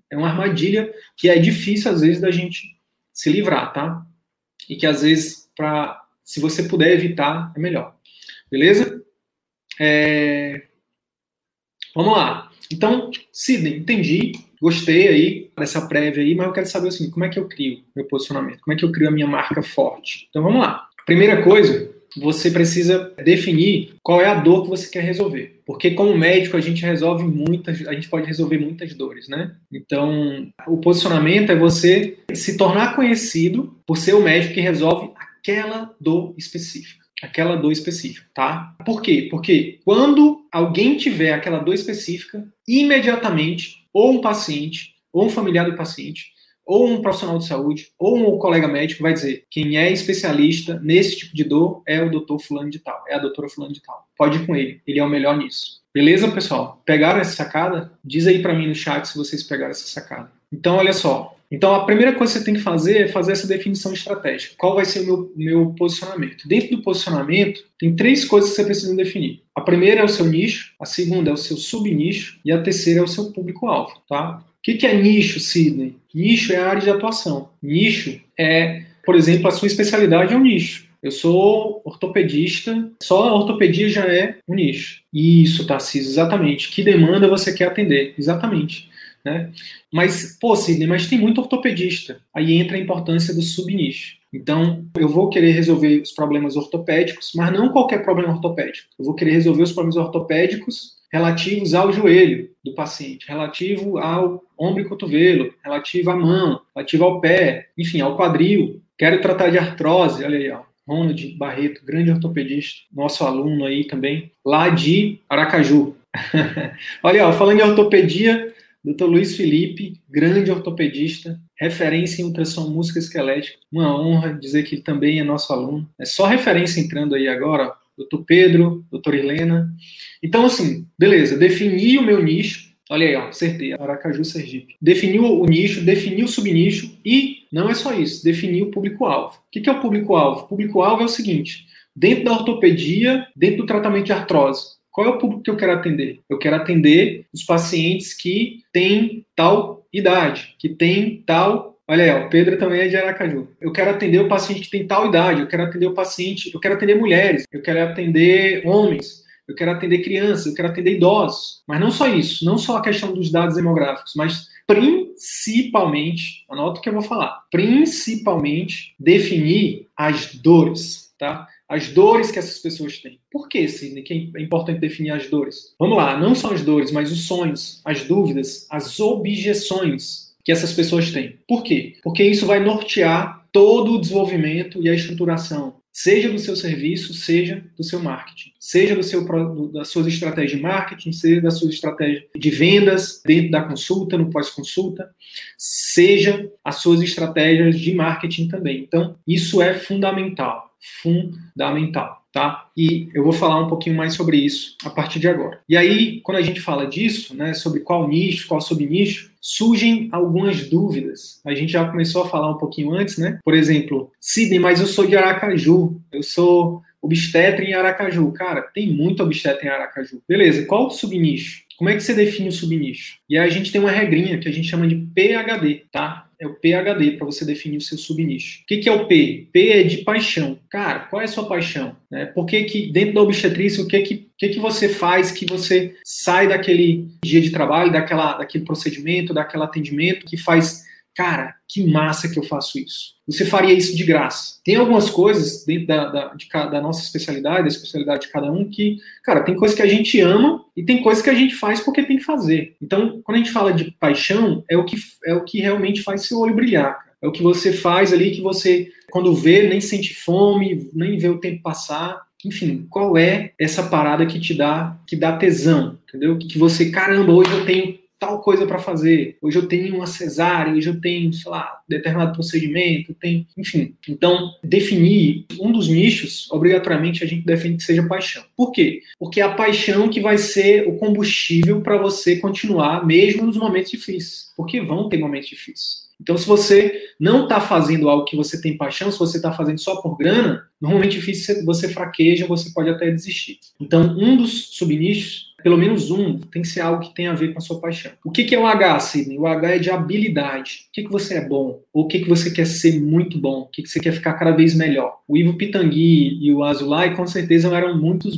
é uma armadilha que é difícil às vezes da gente se livrar, tá? E que às vezes, para se você puder evitar, é melhor. Beleza? É... Vamos lá. Então, Sidney, entendi, gostei aí dessa prévia aí, mas eu quero saber assim, como é que eu crio meu posicionamento? Como é que eu crio a minha marca forte? Então vamos lá. Primeira coisa, você precisa definir qual é a dor que você quer resolver. Porque como médico a gente resolve muitas, a gente pode resolver muitas dores, né? Então, o posicionamento é você se tornar conhecido por ser o médico que resolve aquela dor específica aquela dor específica, tá? Por quê? Porque quando alguém tiver aquela dor específica, imediatamente, ou um paciente, ou um familiar do paciente, ou um profissional de saúde, ou um colega médico vai dizer: quem é especialista nesse tipo de dor é o doutor Fulano de Tal, é a doutora Fulano de Tal. Pode ir com ele, ele é o melhor nisso. Beleza, pessoal? Pegaram essa sacada? Diz aí para mim no chat se vocês pegaram essa sacada. Então, olha só, então, a primeira coisa que você tem que fazer é fazer essa definição estratégica. Qual vai ser o meu, meu posicionamento? Dentro do posicionamento, tem três coisas que você precisa definir. A primeira é o seu nicho, a segunda é o seu subnicho e a terceira é o seu público-alvo, tá? O que, que é nicho, Sidney? Nicho é a área de atuação. Nicho é, por exemplo, a sua especialidade é um nicho. Eu sou ortopedista, só a ortopedia já é um nicho. Isso, Tarcísio, exatamente. Que demanda você quer atender? Exatamente. Né? Mas, pô, Sidney, mas tem muito ortopedista. Aí entra a importância do subnicho. Então, eu vou querer resolver os problemas ortopédicos, mas não qualquer problema ortopédico. Eu vou querer resolver os problemas ortopédicos relativos ao joelho do paciente, relativo ao ombro e cotovelo, relativo à mão, relativo ao pé, enfim, ao quadril. Quero tratar de artrose, olha aí, ó. Ronald Barreto, grande ortopedista, nosso aluno aí também, lá de Aracaju. olha, ó, falando em ortopedia, Dr. Luiz Felipe, grande ortopedista, referência em ultrassom música esquelética. Uma honra dizer que ele também é nosso aluno. É só referência entrando aí agora. Doutor Pedro, doutor Helena. Então, assim, beleza, defini o meu nicho. Olha aí, ó, acertei, Aracaju, Sergipe. Definiu o nicho, definiu o subnicho e não é só isso, definiu o público-alvo. O que é o público-alvo? O público-alvo é o seguinte: dentro da ortopedia, dentro do tratamento de artrose, qual é o público que eu quero atender? Eu quero atender os pacientes que têm tal idade, que têm tal. Olha aí, o Pedro também é de Aracaju. Eu quero atender o paciente que tem tal idade, eu quero atender o paciente, eu quero atender mulheres, eu quero atender homens, eu quero atender crianças, eu quero atender idosos. Mas não só isso, não só a questão dos dados demográficos, mas principalmente, anota o que eu vou falar, principalmente definir as dores, tá? As dores que essas pessoas têm. Por que, Sidney, que é importante definir as dores? Vamos lá, não só as dores, mas os sonhos, as dúvidas, as objeções que essas pessoas têm. Por quê? Porque isso vai nortear todo o desenvolvimento e a estruturação, seja do seu serviço, seja do seu marketing, seja do seu, das suas estratégias de marketing, seja da sua estratégia de vendas dentro da consulta, no pós-consulta, seja as suas estratégias de marketing também. Então, isso é fundamental fundamental, tá? E eu vou falar um pouquinho mais sobre isso a partir de agora. E aí, quando a gente fala disso, né, sobre qual nicho, qual subnicho, surgem algumas dúvidas. A gente já começou a falar um pouquinho antes, né? Por exemplo, Sidney, mas eu sou de Aracaju, eu sou obstetra em Aracaju. Cara, tem muito obstetra em Aracaju. Beleza, qual o subnicho? Como é que você define o subnicho? E aí a gente tem uma regrinha que a gente chama de PHD, tá? É o PHD para você definir o seu subnicho. O que, que, é o P? P é de paixão. Cara, qual é a sua paixão? Né? Por que, que dentro da obstetrícia, o que, que, que, que você faz que você sai daquele dia de trabalho, daquela, daquele procedimento, daquele atendimento que faz cara, que massa que eu faço isso. Você faria isso de graça. Tem algumas coisas dentro da, da, de, da nossa especialidade, da especialidade de cada um, que, cara, tem coisas que a gente ama e tem coisas que a gente faz porque tem que fazer. Então, quando a gente fala de paixão, é o que, é o que realmente faz seu olho brilhar. Cara. É o que você faz ali que você, quando vê, nem sente fome, nem vê o tempo passar. Enfim, qual é essa parada que te dá, que dá tesão, entendeu? Que você, caramba, hoje eu tenho tal coisa para fazer, hoje eu tenho uma cesárea, hoje eu tenho, sei lá, determinado procedimento, tem, enfim. Então, definir um dos nichos, obrigatoriamente a gente define que seja paixão. Por quê? Porque é a paixão que vai ser o combustível para você continuar, mesmo nos momentos difíceis. Porque vão ter momentos difíceis. Então, se você não está fazendo algo que você tem paixão, se você está fazendo só por grana, normalmente difícil você fraqueja, você pode até desistir. Então, um dos subnichos pelo menos um, tem que ser algo que tenha a ver com a sua paixão. O que, que é o H, Sidney? O H é de habilidade. O que, que você é bom? Ou o que, que você quer ser muito bom? O que, que você quer ficar cada vez melhor? O Ivo Pitangui e o Azulay, com certeza, eram muito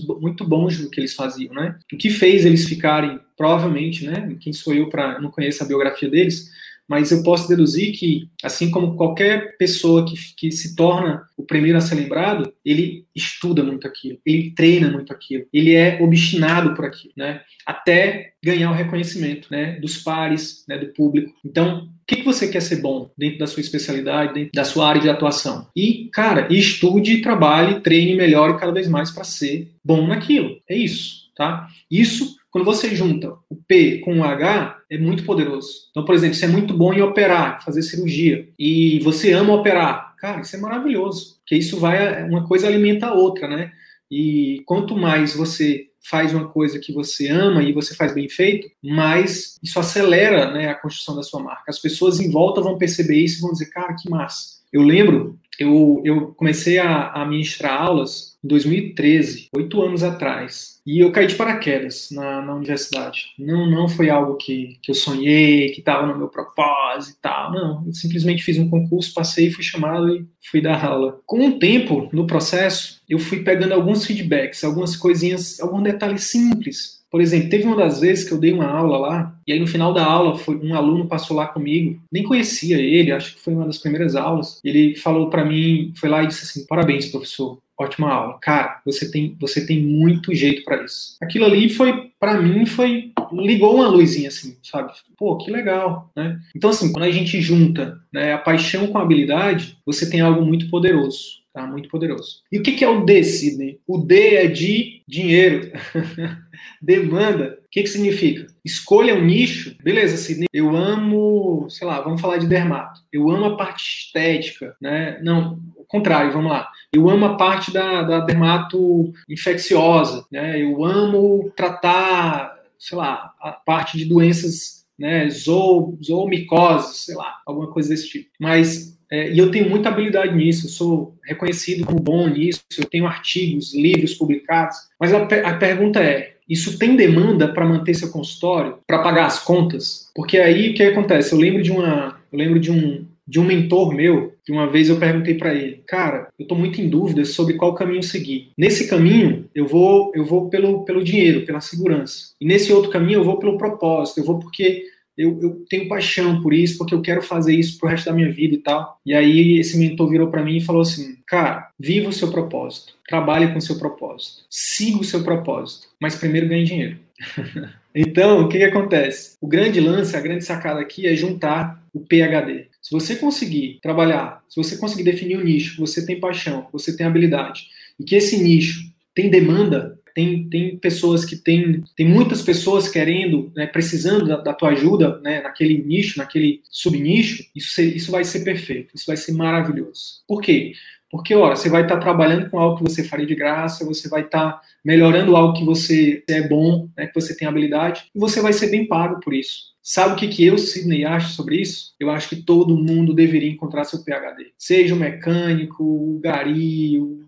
bons no que eles faziam, né? O que fez eles ficarem, provavelmente, né? Quem sou eu para não conhecer a biografia deles, mas eu posso deduzir que, assim como qualquer pessoa que, que se torna o primeiro a ser lembrado, ele estuda muito aquilo, ele treina muito aquilo, ele é obstinado por aquilo, né? Até ganhar o reconhecimento, né? Dos pares, né? Do público. Então, o que, que você quer ser bom dentro da sua especialidade, dentro da sua área de atuação? E, cara, estude, trabalhe, treine, melhore cada vez mais para ser bom naquilo. É isso, tá? Isso quando você junta o P com o H, é muito poderoso. Então, por exemplo, você é muito bom em operar, fazer cirurgia, e você ama operar, cara, isso é maravilhoso, porque isso vai, uma coisa alimenta a outra, né? E quanto mais você faz uma coisa que você ama e você faz bem feito, mais isso acelera né, a construção da sua marca. As pessoas em volta vão perceber isso e vão dizer, cara, que massa. Eu lembro, eu, eu comecei a, a ministrar aulas em 2013, oito anos atrás. E eu caí de paraquedas na, na universidade. Não, não foi algo que, que eu sonhei, que estava no meu propósito e tal. Não, eu simplesmente fiz um concurso, passei, fui chamado e fui dar aula. Com o tempo, no processo, eu fui pegando alguns feedbacks, algumas coisinhas, alguns detalhes simples. Por exemplo, teve uma das vezes que eu dei uma aula lá, e aí no final da aula foi um aluno passou lá comigo, nem conhecia ele, acho que foi uma das primeiras aulas. Ele falou para mim, foi lá e disse assim: "Parabéns, professor ótima aula. Cara, você tem, você tem muito jeito para isso. Aquilo ali foi, para mim, foi ligou uma luzinha assim, sabe? Pô, que legal, né? Então assim, quando a gente junta né, a paixão com a habilidade, você tem algo muito poderoso. Tá? Muito poderoso. E o que, é o D, Sidney? O D é de dinheiro. Demanda. O que, que significa? Escolha um nicho. Beleza, Sidney. Eu amo, sei lá, vamos falar de dermato. Eu amo a parte estética, né? Não, o contrário, vamos lá. Eu amo a parte da, da dermato infecciosa, né? Eu amo tratar, sei lá, a parte de doenças, né? Zoo, zoomicose, sei lá, alguma coisa desse tipo. Mas é, e eu tenho muita habilidade nisso, eu sou reconhecido como bom nisso, eu tenho artigos, livros publicados. Mas a, a pergunta é: isso tem demanda para manter seu consultório, para pagar as contas? Porque aí o que acontece? Eu lembro de uma, eu lembro de um, de um mentor meu, que uma vez eu perguntei para ele, cara, eu estou muito em dúvida sobre qual caminho seguir. Nesse caminho, eu vou eu vou pelo, pelo dinheiro, pela segurança. E nesse outro caminho, eu vou pelo propósito, eu vou porque eu, eu tenho paixão por isso, porque eu quero fazer isso pro resto da minha vida e tal. E aí esse mentor virou para mim e falou assim: Cara, viva o seu propósito, trabalhe com o seu propósito, siga o seu propósito, mas primeiro ganhe dinheiro. então, o que, que acontece? O grande lance, a grande sacada aqui é juntar o PHD. Se você conseguir trabalhar, se você conseguir definir o nicho, você tem paixão, você tem habilidade, e que esse nicho tem demanda, tem, tem pessoas que têm, tem muitas pessoas querendo, né, precisando da, da, tua ajuda, né, naquele nicho, naquele subnicho, isso, isso vai ser perfeito, isso vai ser maravilhoso. Por quê? Porque, ora, você vai estar trabalhando com algo que você faria de graça, você vai estar melhorando algo que você é bom, né, que você tem habilidade, e você vai ser bem pago por isso. Sabe o que, que eu, Sidney, acho sobre isso? Eu acho que todo mundo deveria encontrar seu PHD. Seja o mecânico, o gari, o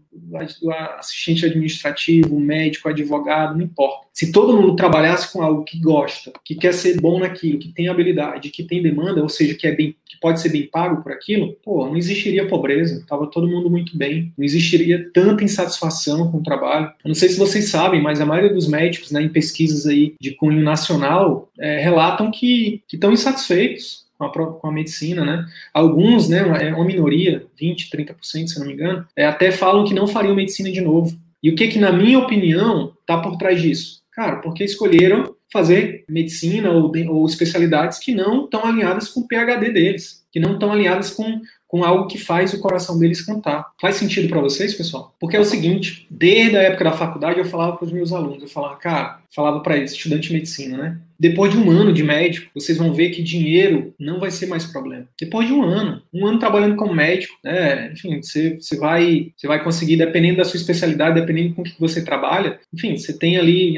o assistente administrativo, médico, advogado, não importa. Se todo mundo trabalhasse com algo que gosta, que quer ser bom naquilo, que tem habilidade, que tem demanda, ou seja, que, é bem, que pode ser bem pago por aquilo, pô, não existiria pobreza, estava todo mundo muito bem, não existiria tanta insatisfação com o trabalho. Eu não sei se vocês sabem, mas a maioria dos médicos, né, em pesquisas aí de cunho nacional, é, relatam que estão insatisfeitos com a, com a medicina, né? Alguns, né, é uma minoria, 20, 30%, se não me engano, é, até falam que não fariam medicina de novo. E o que que, na minha opinião, está por trás disso? Cara, porque escolheram fazer medicina ou, ou especialidades que não estão alinhadas com o PhD deles, que não estão alinhadas com, com algo que faz o coração deles cantar. Faz sentido para vocês, pessoal? Porque é o seguinte, desde a época da faculdade eu falava para os meus alunos, eu falava, cara, falava para eles, estudante de medicina, né? Depois de um ano de médico, vocês vão ver que dinheiro não vai ser mais problema. Depois de um ano, um ano trabalhando como médico, né, enfim, você, você, vai, você vai conseguir, dependendo da sua especialidade, dependendo com que você trabalha, enfim, você tem ali,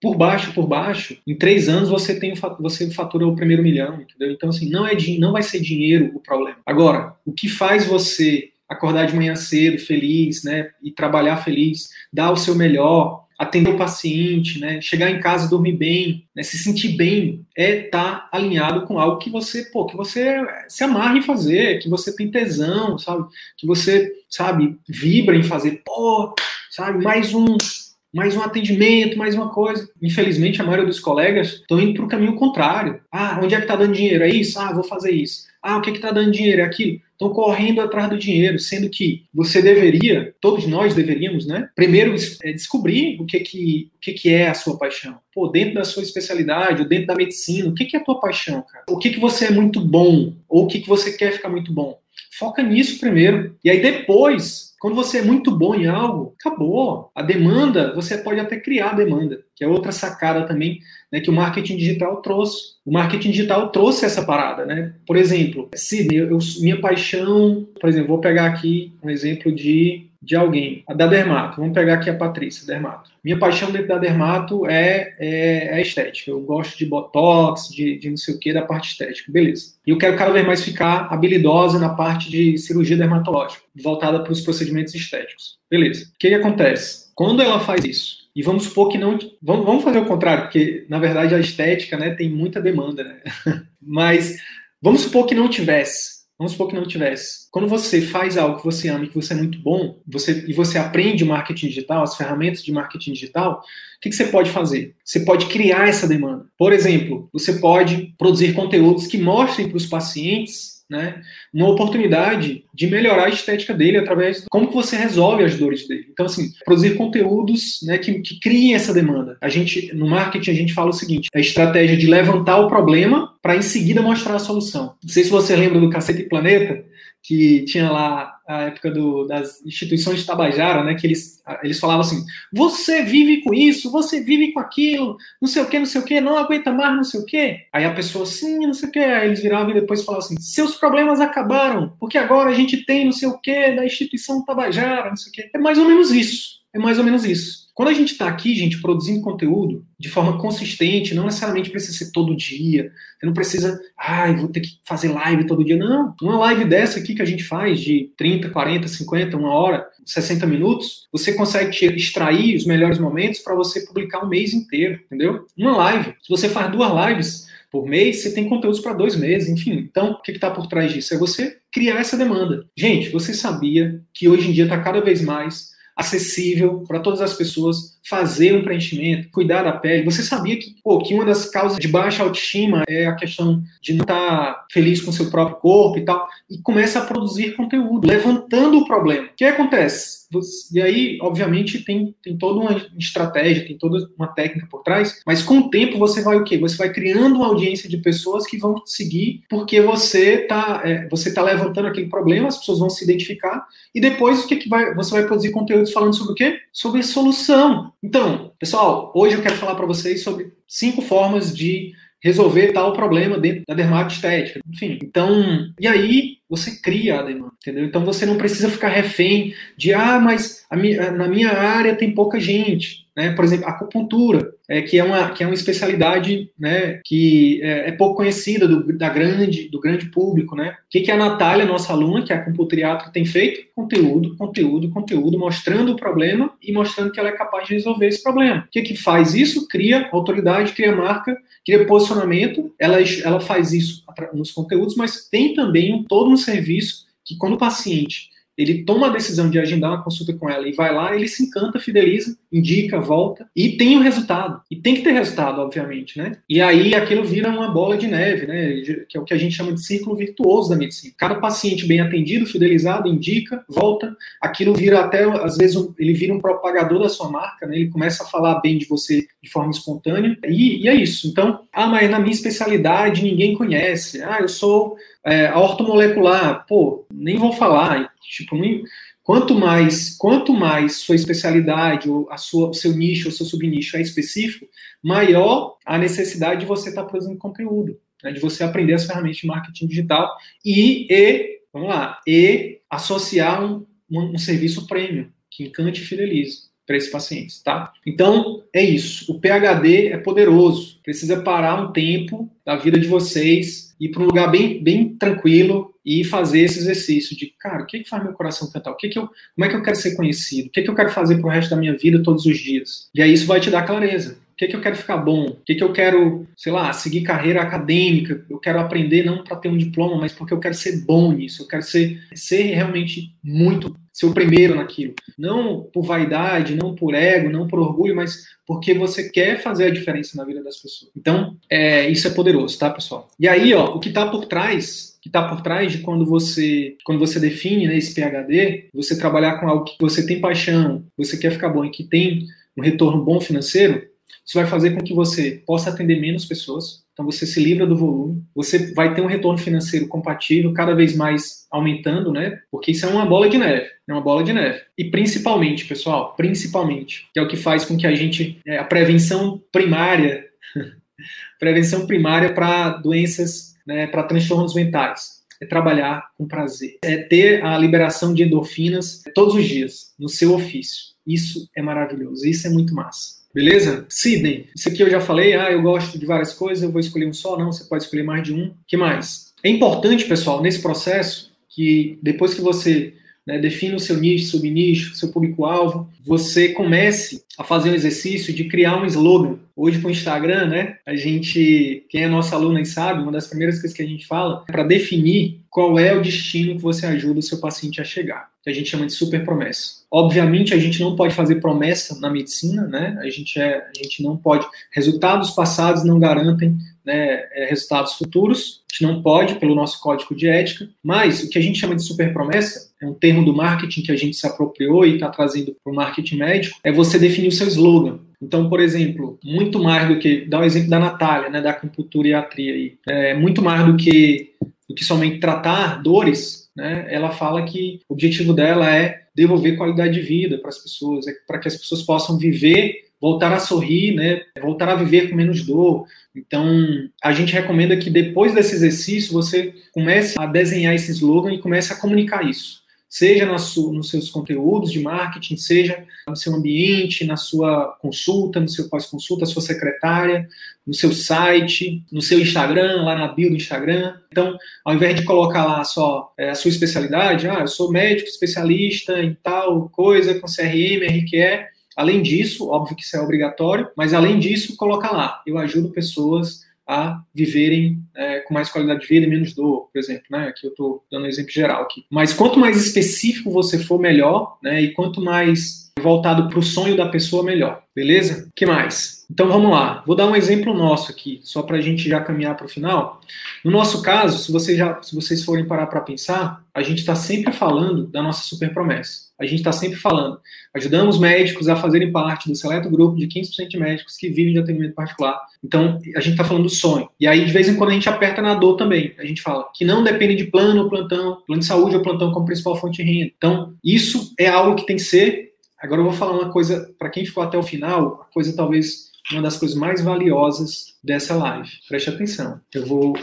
por baixo, por baixo, em três anos você tem você fatura o primeiro milhão, entendeu? Então, assim, não, é, não vai ser dinheiro o problema. Agora, o que faz você acordar de manhã cedo, feliz, né, e trabalhar feliz, dar o seu melhor, atender o paciente, né, chegar em casa dormir bem, né, se sentir bem, é estar tá alinhado com algo que você, pô, que você se amarra em fazer, que você tem tesão, sabe, que você, sabe, vibra em fazer, pô, sabe, mais um mais um atendimento, mais uma coisa. Infelizmente, a maioria dos colegas estão indo para o caminho contrário. Ah, onde é que está dando dinheiro? É isso? Ah, vou fazer isso. Ah, o que está dando dinheiro? É aquilo. Estão correndo atrás do dinheiro, sendo que você deveria, todos nós deveríamos, né? Primeiro é, descobrir o que que, o que que é a sua paixão. Pô, dentro da sua especialidade, ou dentro da medicina, o que que é a tua paixão, cara? O que que você é muito bom? Ou o que que você quer ficar muito bom? Foca nisso primeiro. E aí depois quando você é muito bom em algo, acabou. A demanda, você pode até criar demanda, que é outra sacada também né, que o marketing digital trouxe. O marketing digital trouxe essa parada, né? Por exemplo, Sidney, minha paixão, por exemplo, vou pegar aqui um exemplo de de alguém, a da Dermato, vamos pegar aqui a Patrícia, Dermato. Minha paixão dentro da Dermato é, é, é estética. Eu gosto de botox, de, de não sei o que, da parte estética, beleza. E eu quero cada vez mais ficar habilidosa na parte de cirurgia dermatológica, voltada para os procedimentos estéticos. Beleza. O que, que acontece? Quando ela faz isso, e vamos supor que não. Vamos, vamos fazer o contrário, porque na verdade a estética né, tem muita demanda, né? Mas vamos supor que não tivesse Vamos supor que não tivesse. Quando você faz algo que você ama e que você é muito bom, você, e você aprende marketing digital, as ferramentas de marketing digital, o que, que você pode fazer? Você pode criar essa demanda. Por exemplo, você pode produzir conteúdos que mostrem para os pacientes né, uma oportunidade de melhorar a estética dele através de como que você resolve as dores dele. Então, assim, produzir conteúdos né, que, que criem essa demanda. A gente, no marketing, a gente fala o seguinte: a estratégia de levantar o problema para em seguida mostrar a solução. Não sei se você lembra do Cacete Planeta, que tinha lá a época do, das instituições de Tabajara, né, que eles, eles falavam assim, você vive com isso, você vive com aquilo, não sei o que, não sei o que, não aguenta mais, não sei o que. Aí a pessoa, sim, não sei o que, aí eles viravam e depois falavam assim, seus problemas acabaram, porque agora a gente tem não sei o que da instituição Tabajara, não sei o que. É mais ou menos isso, é mais ou menos isso. Quando a gente está aqui, gente, produzindo conteúdo de forma consistente, não necessariamente precisa ser todo dia. Você não precisa, ai, ah, vou ter que fazer live todo dia. Não. Uma live dessa aqui que a gente faz de 30, 40, 50, uma hora, 60 minutos, você consegue extrair os melhores momentos para você publicar um mês inteiro, entendeu? Uma live. Se você faz duas lives, por mês, você tem conteúdos para dois meses, enfim. Então, o que está por trás disso? É você criar essa demanda. Gente, você sabia que hoje em dia está cada vez mais acessível para todas as pessoas fazer um preenchimento, cuidar da pele. Você sabia que, pô, que uma das causas de baixa autoestima é a questão de não estar tá feliz com seu próprio corpo e tal, e começa a produzir conteúdo, levantando o problema. O que acontece? E aí, obviamente, tem, tem toda uma estratégia, tem toda uma técnica por trás, mas com o tempo você vai o quê? Você vai criando uma audiência de pessoas que vão seguir porque você está é, você tá levantando aquele problema, as pessoas vão se identificar, e depois o que, que vai, você vai produzir conteúdos falando sobre o quê? Sobre solução. Então, pessoal, hoje eu quero falar para vocês sobre cinco formas de resolver tal problema dentro da dermatostética. Enfim, então, e aí você cria a demanda, entendeu? Então você não precisa ficar refém de, ah, mas minha, na minha área tem pouca gente, né? Por exemplo, acupuntura, é, que, é uma, que é uma especialidade né, que é, é pouco conhecida do, da grande, do grande público, né? O que, que a Natália, nossa aluna, que é acupuntriatra, tem feito? Conteúdo, conteúdo, conteúdo, mostrando o problema e mostrando que ela é capaz de resolver esse problema. O que, que faz isso? Cria autoridade, cria marca, cria posicionamento, ela, ela faz isso nos conteúdos, mas tem também um, todo um serviço que quando o paciente ele toma a decisão de agendar uma consulta com ela e vai lá, ele se encanta, fideliza, indica, volta e tem o resultado. E tem que ter resultado, obviamente, né? E aí aquilo vira uma bola de neve, né? Que é o que a gente chama de círculo virtuoso da medicina. Cada paciente bem atendido, fidelizado, indica, volta, aquilo vira até, às vezes, ele vira um propagador da sua marca, né? Ele começa a falar bem de você de forma espontânea. E, e é isso. Então, ah, mas na minha especialidade ninguém conhece. Ah, eu sou é, a ortomolecular, pô, nem vou falar, tipo, nem, quanto mais, quanto mais sua especialidade, ou a sua, o seu nicho, o seu subnicho é específico, maior a necessidade de você estar tá produzindo conteúdo, né, de você aprender as ferramentas de marketing digital e, e vamos lá, e associar um, um, um serviço premium que encante e fidelize para esses pacientes, tá? Então, é isso. O PHD é poderoso. Precisa parar um tempo da vida de vocês, ir para um lugar bem, bem tranquilo e fazer esse exercício de, cara, o que, que faz meu coração cantar? O que, que eu, como é que eu quero ser conhecido? O que, que eu quero fazer para o resto da minha vida todos os dias? E aí isso vai te dar clareza que, que eu quero ficar bom? O que, que eu quero, sei lá, seguir carreira acadêmica? Eu quero aprender não para ter um diploma, mas porque eu quero ser bom nisso. Eu quero ser, ser realmente muito, ser o primeiro naquilo. Não por vaidade, não por ego, não por orgulho, mas porque você quer fazer a diferença na vida das pessoas. Então, é, isso é poderoso, tá, pessoal? E aí, ó, o que está por trás que está por trás de quando você quando você define né, esse PhD, você trabalhar com algo que você tem paixão, você quer ficar bom e que tem um retorno bom financeiro, isso vai fazer com que você possa atender menos pessoas, então você se livra do volume, você vai ter um retorno financeiro compatível, cada vez mais aumentando, né? Porque isso é uma bola de neve, é uma bola de neve. E principalmente, pessoal, principalmente, que é o que faz com que a gente, é, a prevenção primária, prevenção primária para doenças, né, para transtornos mentais, é trabalhar com prazer, é ter a liberação de endorfinas todos os dias no seu ofício. Isso é maravilhoso, isso é muito massa. Beleza? Sidney, isso aqui eu já falei, ah, eu gosto de várias coisas, eu vou escolher um só, não, você pode escolher mais de um. que mais? É importante, pessoal, nesse processo, que depois que você né, define o seu nicho, subnicho, seu público-alvo, você comece a fazer um exercício de criar um slogan. Hoje, com o Instagram, né, a gente, quem é nosso aluno e sabe, uma das primeiras coisas que a gente fala é para definir qual é o destino que você ajuda o seu paciente a chegar, que a gente chama de super promessa. Obviamente, a gente não pode fazer promessa na medicina, né? A gente, é, a gente não pode. Resultados passados não garantem né, é, resultados futuros. A gente não pode, pelo nosso código de ética. Mas o que a gente chama de super promessa, é um termo do marketing que a gente se apropriou e está trazendo para o marketing médico, é você definir o seu slogan. Então, por exemplo, muito mais do que. Dá o um exemplo da Natália, né, da acupuntura e atria aí. É muito mais do que, do que somente tratar dores, né? Ela fala que o objetivo dela é devolver qualidade de vida para as pessoas, é para que as pessoas possam viver, voltar a sorrir, né? Voltar a viver com menos dor. Então, a gente recomenda que depois desse exercício você comece a desenhar esse slogan e comece a comunicar isso seja nos seus conteúdos de marketing, seja no seu ambiente, na sua consulta, no seu pós-consulta, sua secretária, no seu site, no seu Instagram, lá na bio do Instagram. Então, ao invés de colocar lá só é, a sua especialidade, ah, eu sou médico especialista em tal coisa, com CRM, RQE, além disso, óbvio que isso é obrigatório, mas além disso, coloca lá, eu ajudo pessoas a viverem é, com mais qualidade de vida e menos dor, por exemplo, né? Aqui eu estou dando um exemplo geral aqui. Mas quanto mais específico você for, melhor, né? E quanto mais voltado para o sonho da pessoa, melhor. Beleza? que mais? Então vamos lá. Vou dar um exemplo nosso aqui, só para a gente já caminhar para o final. No nosso caso, se, já, se vocês forem parar para pensar, a gente está sempre falando da nossa super promessa. A gente está sempre falando. Ajudamos médicos a fazerem parte do seleto grupo de 15% de médicos que vivem de atendimento particular. Então, a gente está falando do sonho. E aí, de vez em quando, a gente aperta na dor também. A gente fala que não depende de plano ou plantão, plano de saúde ou plantão como principal fonte de renda. Então, isso é algo que tem que ser Agora eu vou falar uma coisa, para quem ficou até o final, a coisa talvez uma das coisas mais valiosas dessa live. Preste atenção. Eu vou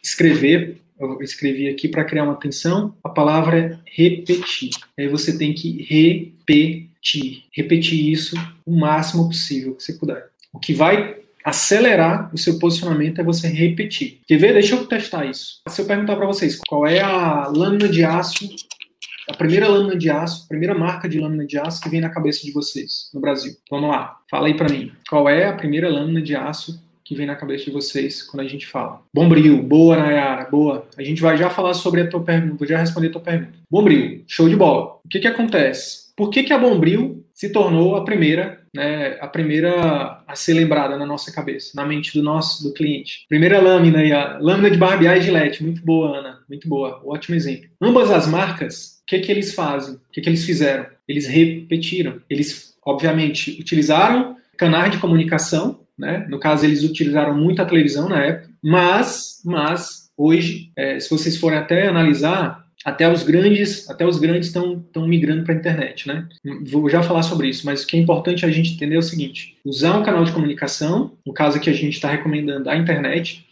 escrever, eu escrevi aqui para criar uma atenção, a palavra é repetir. Aí você tem que repetir. Repetir isso o máximo possível que você puder. O que vai acelerar o seu posicionamento é você repetir. Quer ver? Deixa eu testar isso. Se eu perguntar para vocês qual é a lâmina de aço a primeira lâmina de aço, a primeira marca de lâmina de aço que vem na cabeça de vocês no Brasil? Vamos lá, fala aí para mim. Qual é a primeira lâmina de aço que vem na cabeça de vocês quando a gente fala? Bombril, boa Nayara, boa. A gente vai já falar sobre a tua pergunta, vou já responder a tua pergunta. Bombril, show de bola. O que que acontece? Por que que a Bombril se tornou a primeira, né, a primeira a ser lembrada na nossa cabeça, na mente do nosso do cliente? Primeira lâmina aí, a lâmina de barbear e gilete, muito boa, Ana, muito boa, ótimo exemplo. Ambas as marcas o que, que eles fazem? O que, que eles fizeram? Eles repetiram. Eles, obviamente, utilizaram canais de comunicação, né? No caso, eles utilizaram muito a televisão na época, mas, mas hoje, é, se vocês forem até analisar, até os grandes, até os grandes estão migrando para a internet, né? Vou já falar sobre isso, mas o que é importante a gente entender é o seguinte: usar um canal de comunicação, no caso aqui a gente está recomendando a internet,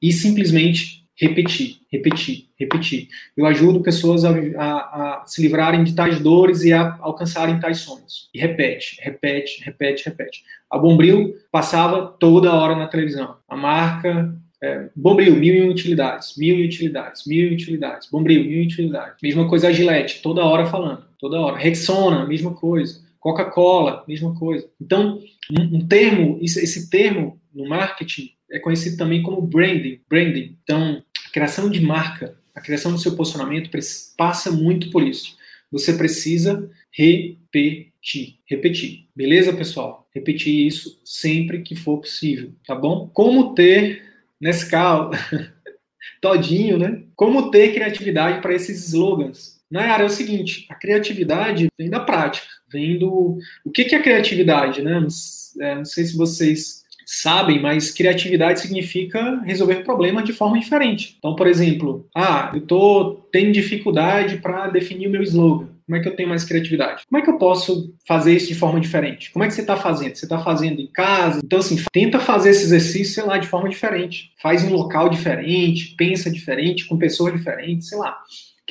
e simplesmente repetir, repetir, repetir. Eu ajudo pessoas a, a, a, se livrarem de tais dores e a alcançarem tais sonhos. E repete, repete, repete, repete. A Bombril passava toda hora na televisão. A marca é, Bombril, mil e utilidades, mil e utilidades, mil e utilidades. Bombril, mil e utilidades. Mesma coisa a Gillette, toda hora falando, toda hora. Rexona, mesma coisa. Coca-Cola, mesma coisa. Então, um, um termo, esse termo no marketing é conhecido também como branding. Branding. Então, a criação de marca, a criação do seu posicionamento passa muito por isso. Você precisa repetir, repetir. Beleza, pessoal? Repetir isso sempre que for possível, tá bom? Como ter Nescau, todinho, né? Como ter criatividade para esses slogans? Nayara, é o seguinte, a criatividade vem da prática, vem do... O que, é criatividade, né? Não, é, não sei se vocês sabem, mas criatividade significa resolver problemas de forma diferente. Então, por exemplo, ah, eu tô tendo dificuldade para definir o meu slogan. Como é que eu tenho mais criatividade? Como é que eu posso fazer isso de forma diferente? Como é que você está fazendo? Você está fazendo em casa? Então, assim, tenta fazer esse exercício, sei lá, de forma diferente. Faz em um local diferente, pensa diferente, com pessoas diferentes, sei lá.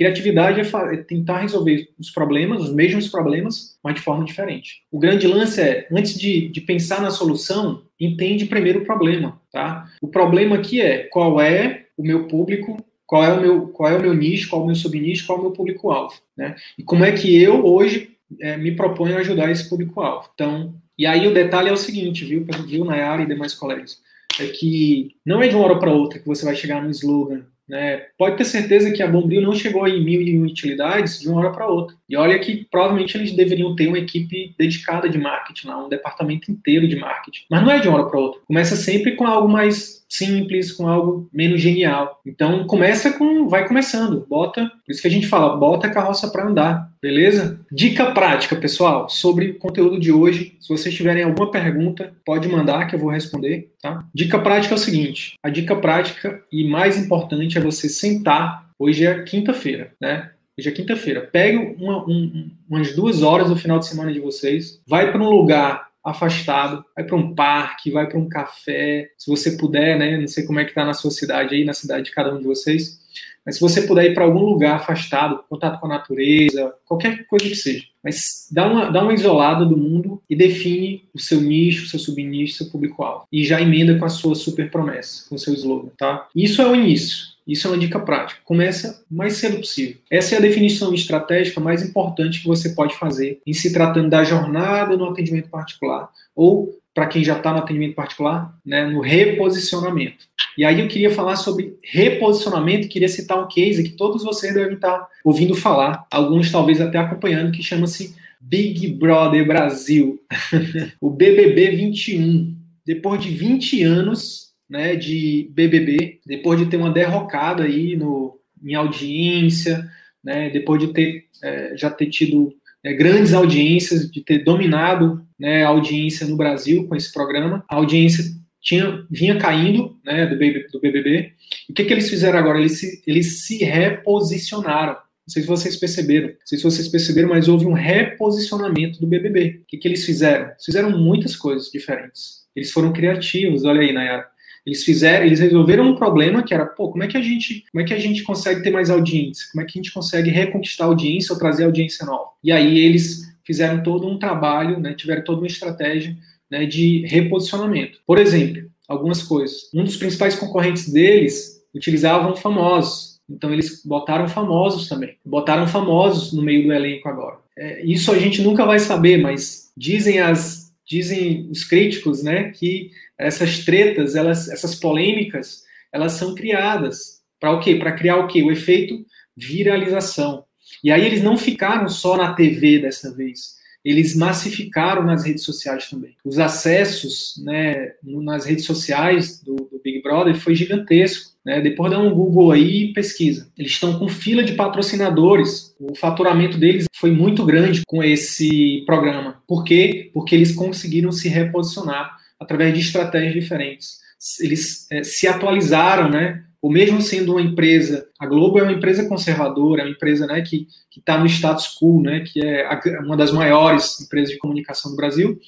Criatividade é, é tentar resolver os problemas, os mesmos problemas, mas de forma diferente. O grande lance é, antes de, de pensar na solução, entende primeiro o problema, tá? O problema aqui é qual é o meu público qual é o meu, qual é o meu nicho, qual é o meu subnicho, qual é o meu público-alvo, né? E como é que eu hoje é, me proponho ajudar esse público-alvo. Então, e aí o detalhe é o seguinte, viu, viu Nayara e demais colegas, é que não é de uma hora para outra que você vai chegar no slogan né? Pode ter certeza que a Bombril não chegou em mil e utilidades de uma hora para outra. E olha que provavelmente eles deveriam ter uma equipe dedicada de marketing lá, um departamento inteiro de marketing. Mas não é de uma hora para outra. Começa sempre com algo mais simples, com algo menos genial. Então começa com, vai começando, bota, por isso que a gente fala, bota a carroça para andar, beleza? Dica prática, pessoal, sobre o conteúdo de hoje. Se vocês tiverem alguma pergunta, pode mandar que eu vou responder, tá? Dica prática é o seguinte: a dica prática e mais importante é você sentar. Hoje é quinta-feira, né? Hoje é quinta-feira. Pegue uma, um, umas duas horas no final de semana de vocês, vai para um lugar afastado, vai para um parque, vai para um café, se você puder, né? Não sei como é que está na sua cidade aí, na cidade de cada um de vocês, mas se você puder ir para algum lugar afastado, contato com a natureza, qualquer coisa que seja, mas dá uma, dá uma isolada do mundo e define o seu nicho, o seu subnicho, seu público-alvo. E já emenda com a sua super promessa, com o seu slogan, tá? Isso é o início. Isso é uma dica prática. Começa o mais cedo possível. Essa é a definição estratégica mais importante que você pode fazer em se tratando da jornada no atendimento particular ou para quem já está no atendimento particular, né, no reposicionamento. E aí eu queria falar sobre reposicionamento, queria citar um case que todos vocês devem estar tá ouvindo falar, alguns talvez até acompanhando, que chama-se Big Brother Brasil, o BBB 21. Depois de 20 anos, né, de BBB, depois de ter uma derrocada aí no, em audiência, né, depois de ter é, já ter tido é, grandes audiências, de ter dominado né, a audiência no Brasil com esse programa, a audiência tinha, vinha caindo né, do, BBB, do BBB. O que, que eles fizeram agora? Eles se, eles se reposicionaram. Não sei se vocês perceberam. Não sei se vocês perceberam, mas houve um reposicionamento do BBB. O que, que eles fizeram? Fizeram muitas coisas diferentes. Eles foram criativos, olha aí, Nayara. Eles fizeram, eles resolveram um problema que era, pô, como é que a gente, como é que a gente consegue ter mais audiência? Como é que a gente consegue reconquistar audiência ou trazer audiência nova? E aí eles fizeram todo um trabalho, né, tiveram toda uma estratégia né, de reposicionamento. Por exemplo, algumas coisas. Um dos principais concorrentes deles utilizavam famosos. Então eles botaram famosos também. Botaram famosos no meio do elenco agora. É, isso a gente nunca vai saber, mas dizem as dizem os críticos, né, que essas tretas, elas, essas polêmicas, elas são criadas para o quê? Para criar o quê? O efeito viralização. E aí eles não ficaram só na TV dessa vez, eles massificaram nas redes sociais também. Os acessos, né, nas redes sociais do, do Big Brother foi gigantesco. Né? Depois dá um Google aí e pesquisa. Eles estão com fila de patrocinadores. O faturamento deles foi muito grande com esse programa. Por quê? Porque eles conseguiram se reposicionar através de estratégias diferentes. eles é, se atualizaram, né? Ou mesmo sendo uma empresa, a Globo é uma empresa conservadora, é uma empresa né, que está no status quo, né, que é uma das maiores empresas de comunicação do Brasil,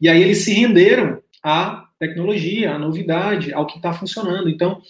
e aí eles se renderam à tecnologia, à novidade, ao que está funcionando. Então,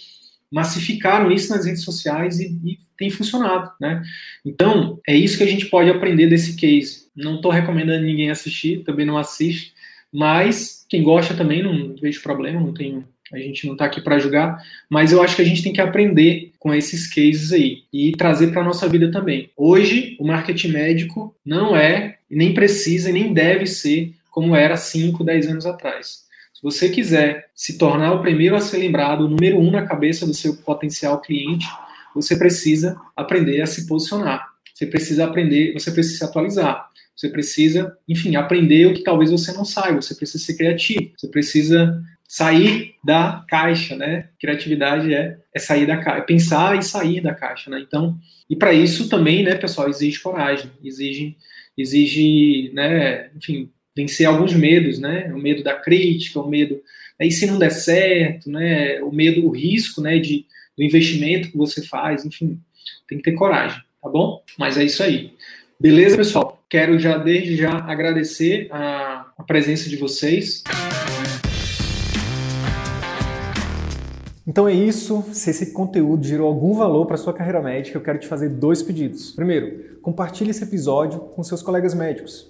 massificaram isso nas redes sociais e, e, tem funcionado, né? Então, é isso que a gente pode aprender desse case. Não estou recomendando ninguém assistir, também não assiste, mas quem gosta também, não vejo problema, não tenho, a gente não está aqui para julgar, mas eu acho que a gente tem que aprender com esses cases aí e trazer para a nossa vida também. Hoje, o marketing médico não é, nem precisa, nem deve ser como era 5, 10 anos atrás. Se você quiser se tornar o primeiro a ser lembrado, o número um na cabeça do seu potencial cliente, você precisa aprender a se posicionar. Você precisa aprender, você precisa se atualizar. Você precisa, enfim, aprender o que talvez você não saiba. Você precisa ser criativo. Você precisa sair da caixa, né? Criatividade é, é sair da caixa, é pensar e sair da caixa, né? Então, e para isso também, né, pessoal, exige coragem, exige, exige, né, enfim, vencer alguns medos, né? O medo da crítica, o medo, né? e se não der certo, né? O medo, o risco, né? De, do investimento que você faz, enfim, tem que ter coragem, tá bom? Mas é isso aí. Beleza, pessoal? Quero já desde já agradecer a, a presença de vocês.
Então é isso. Se esse conteúdo gerou algum valor para sua carreira médica, eu quero te fazer dois pedidos. Primeiro, compartilhe esse episódio com seus colegas médicos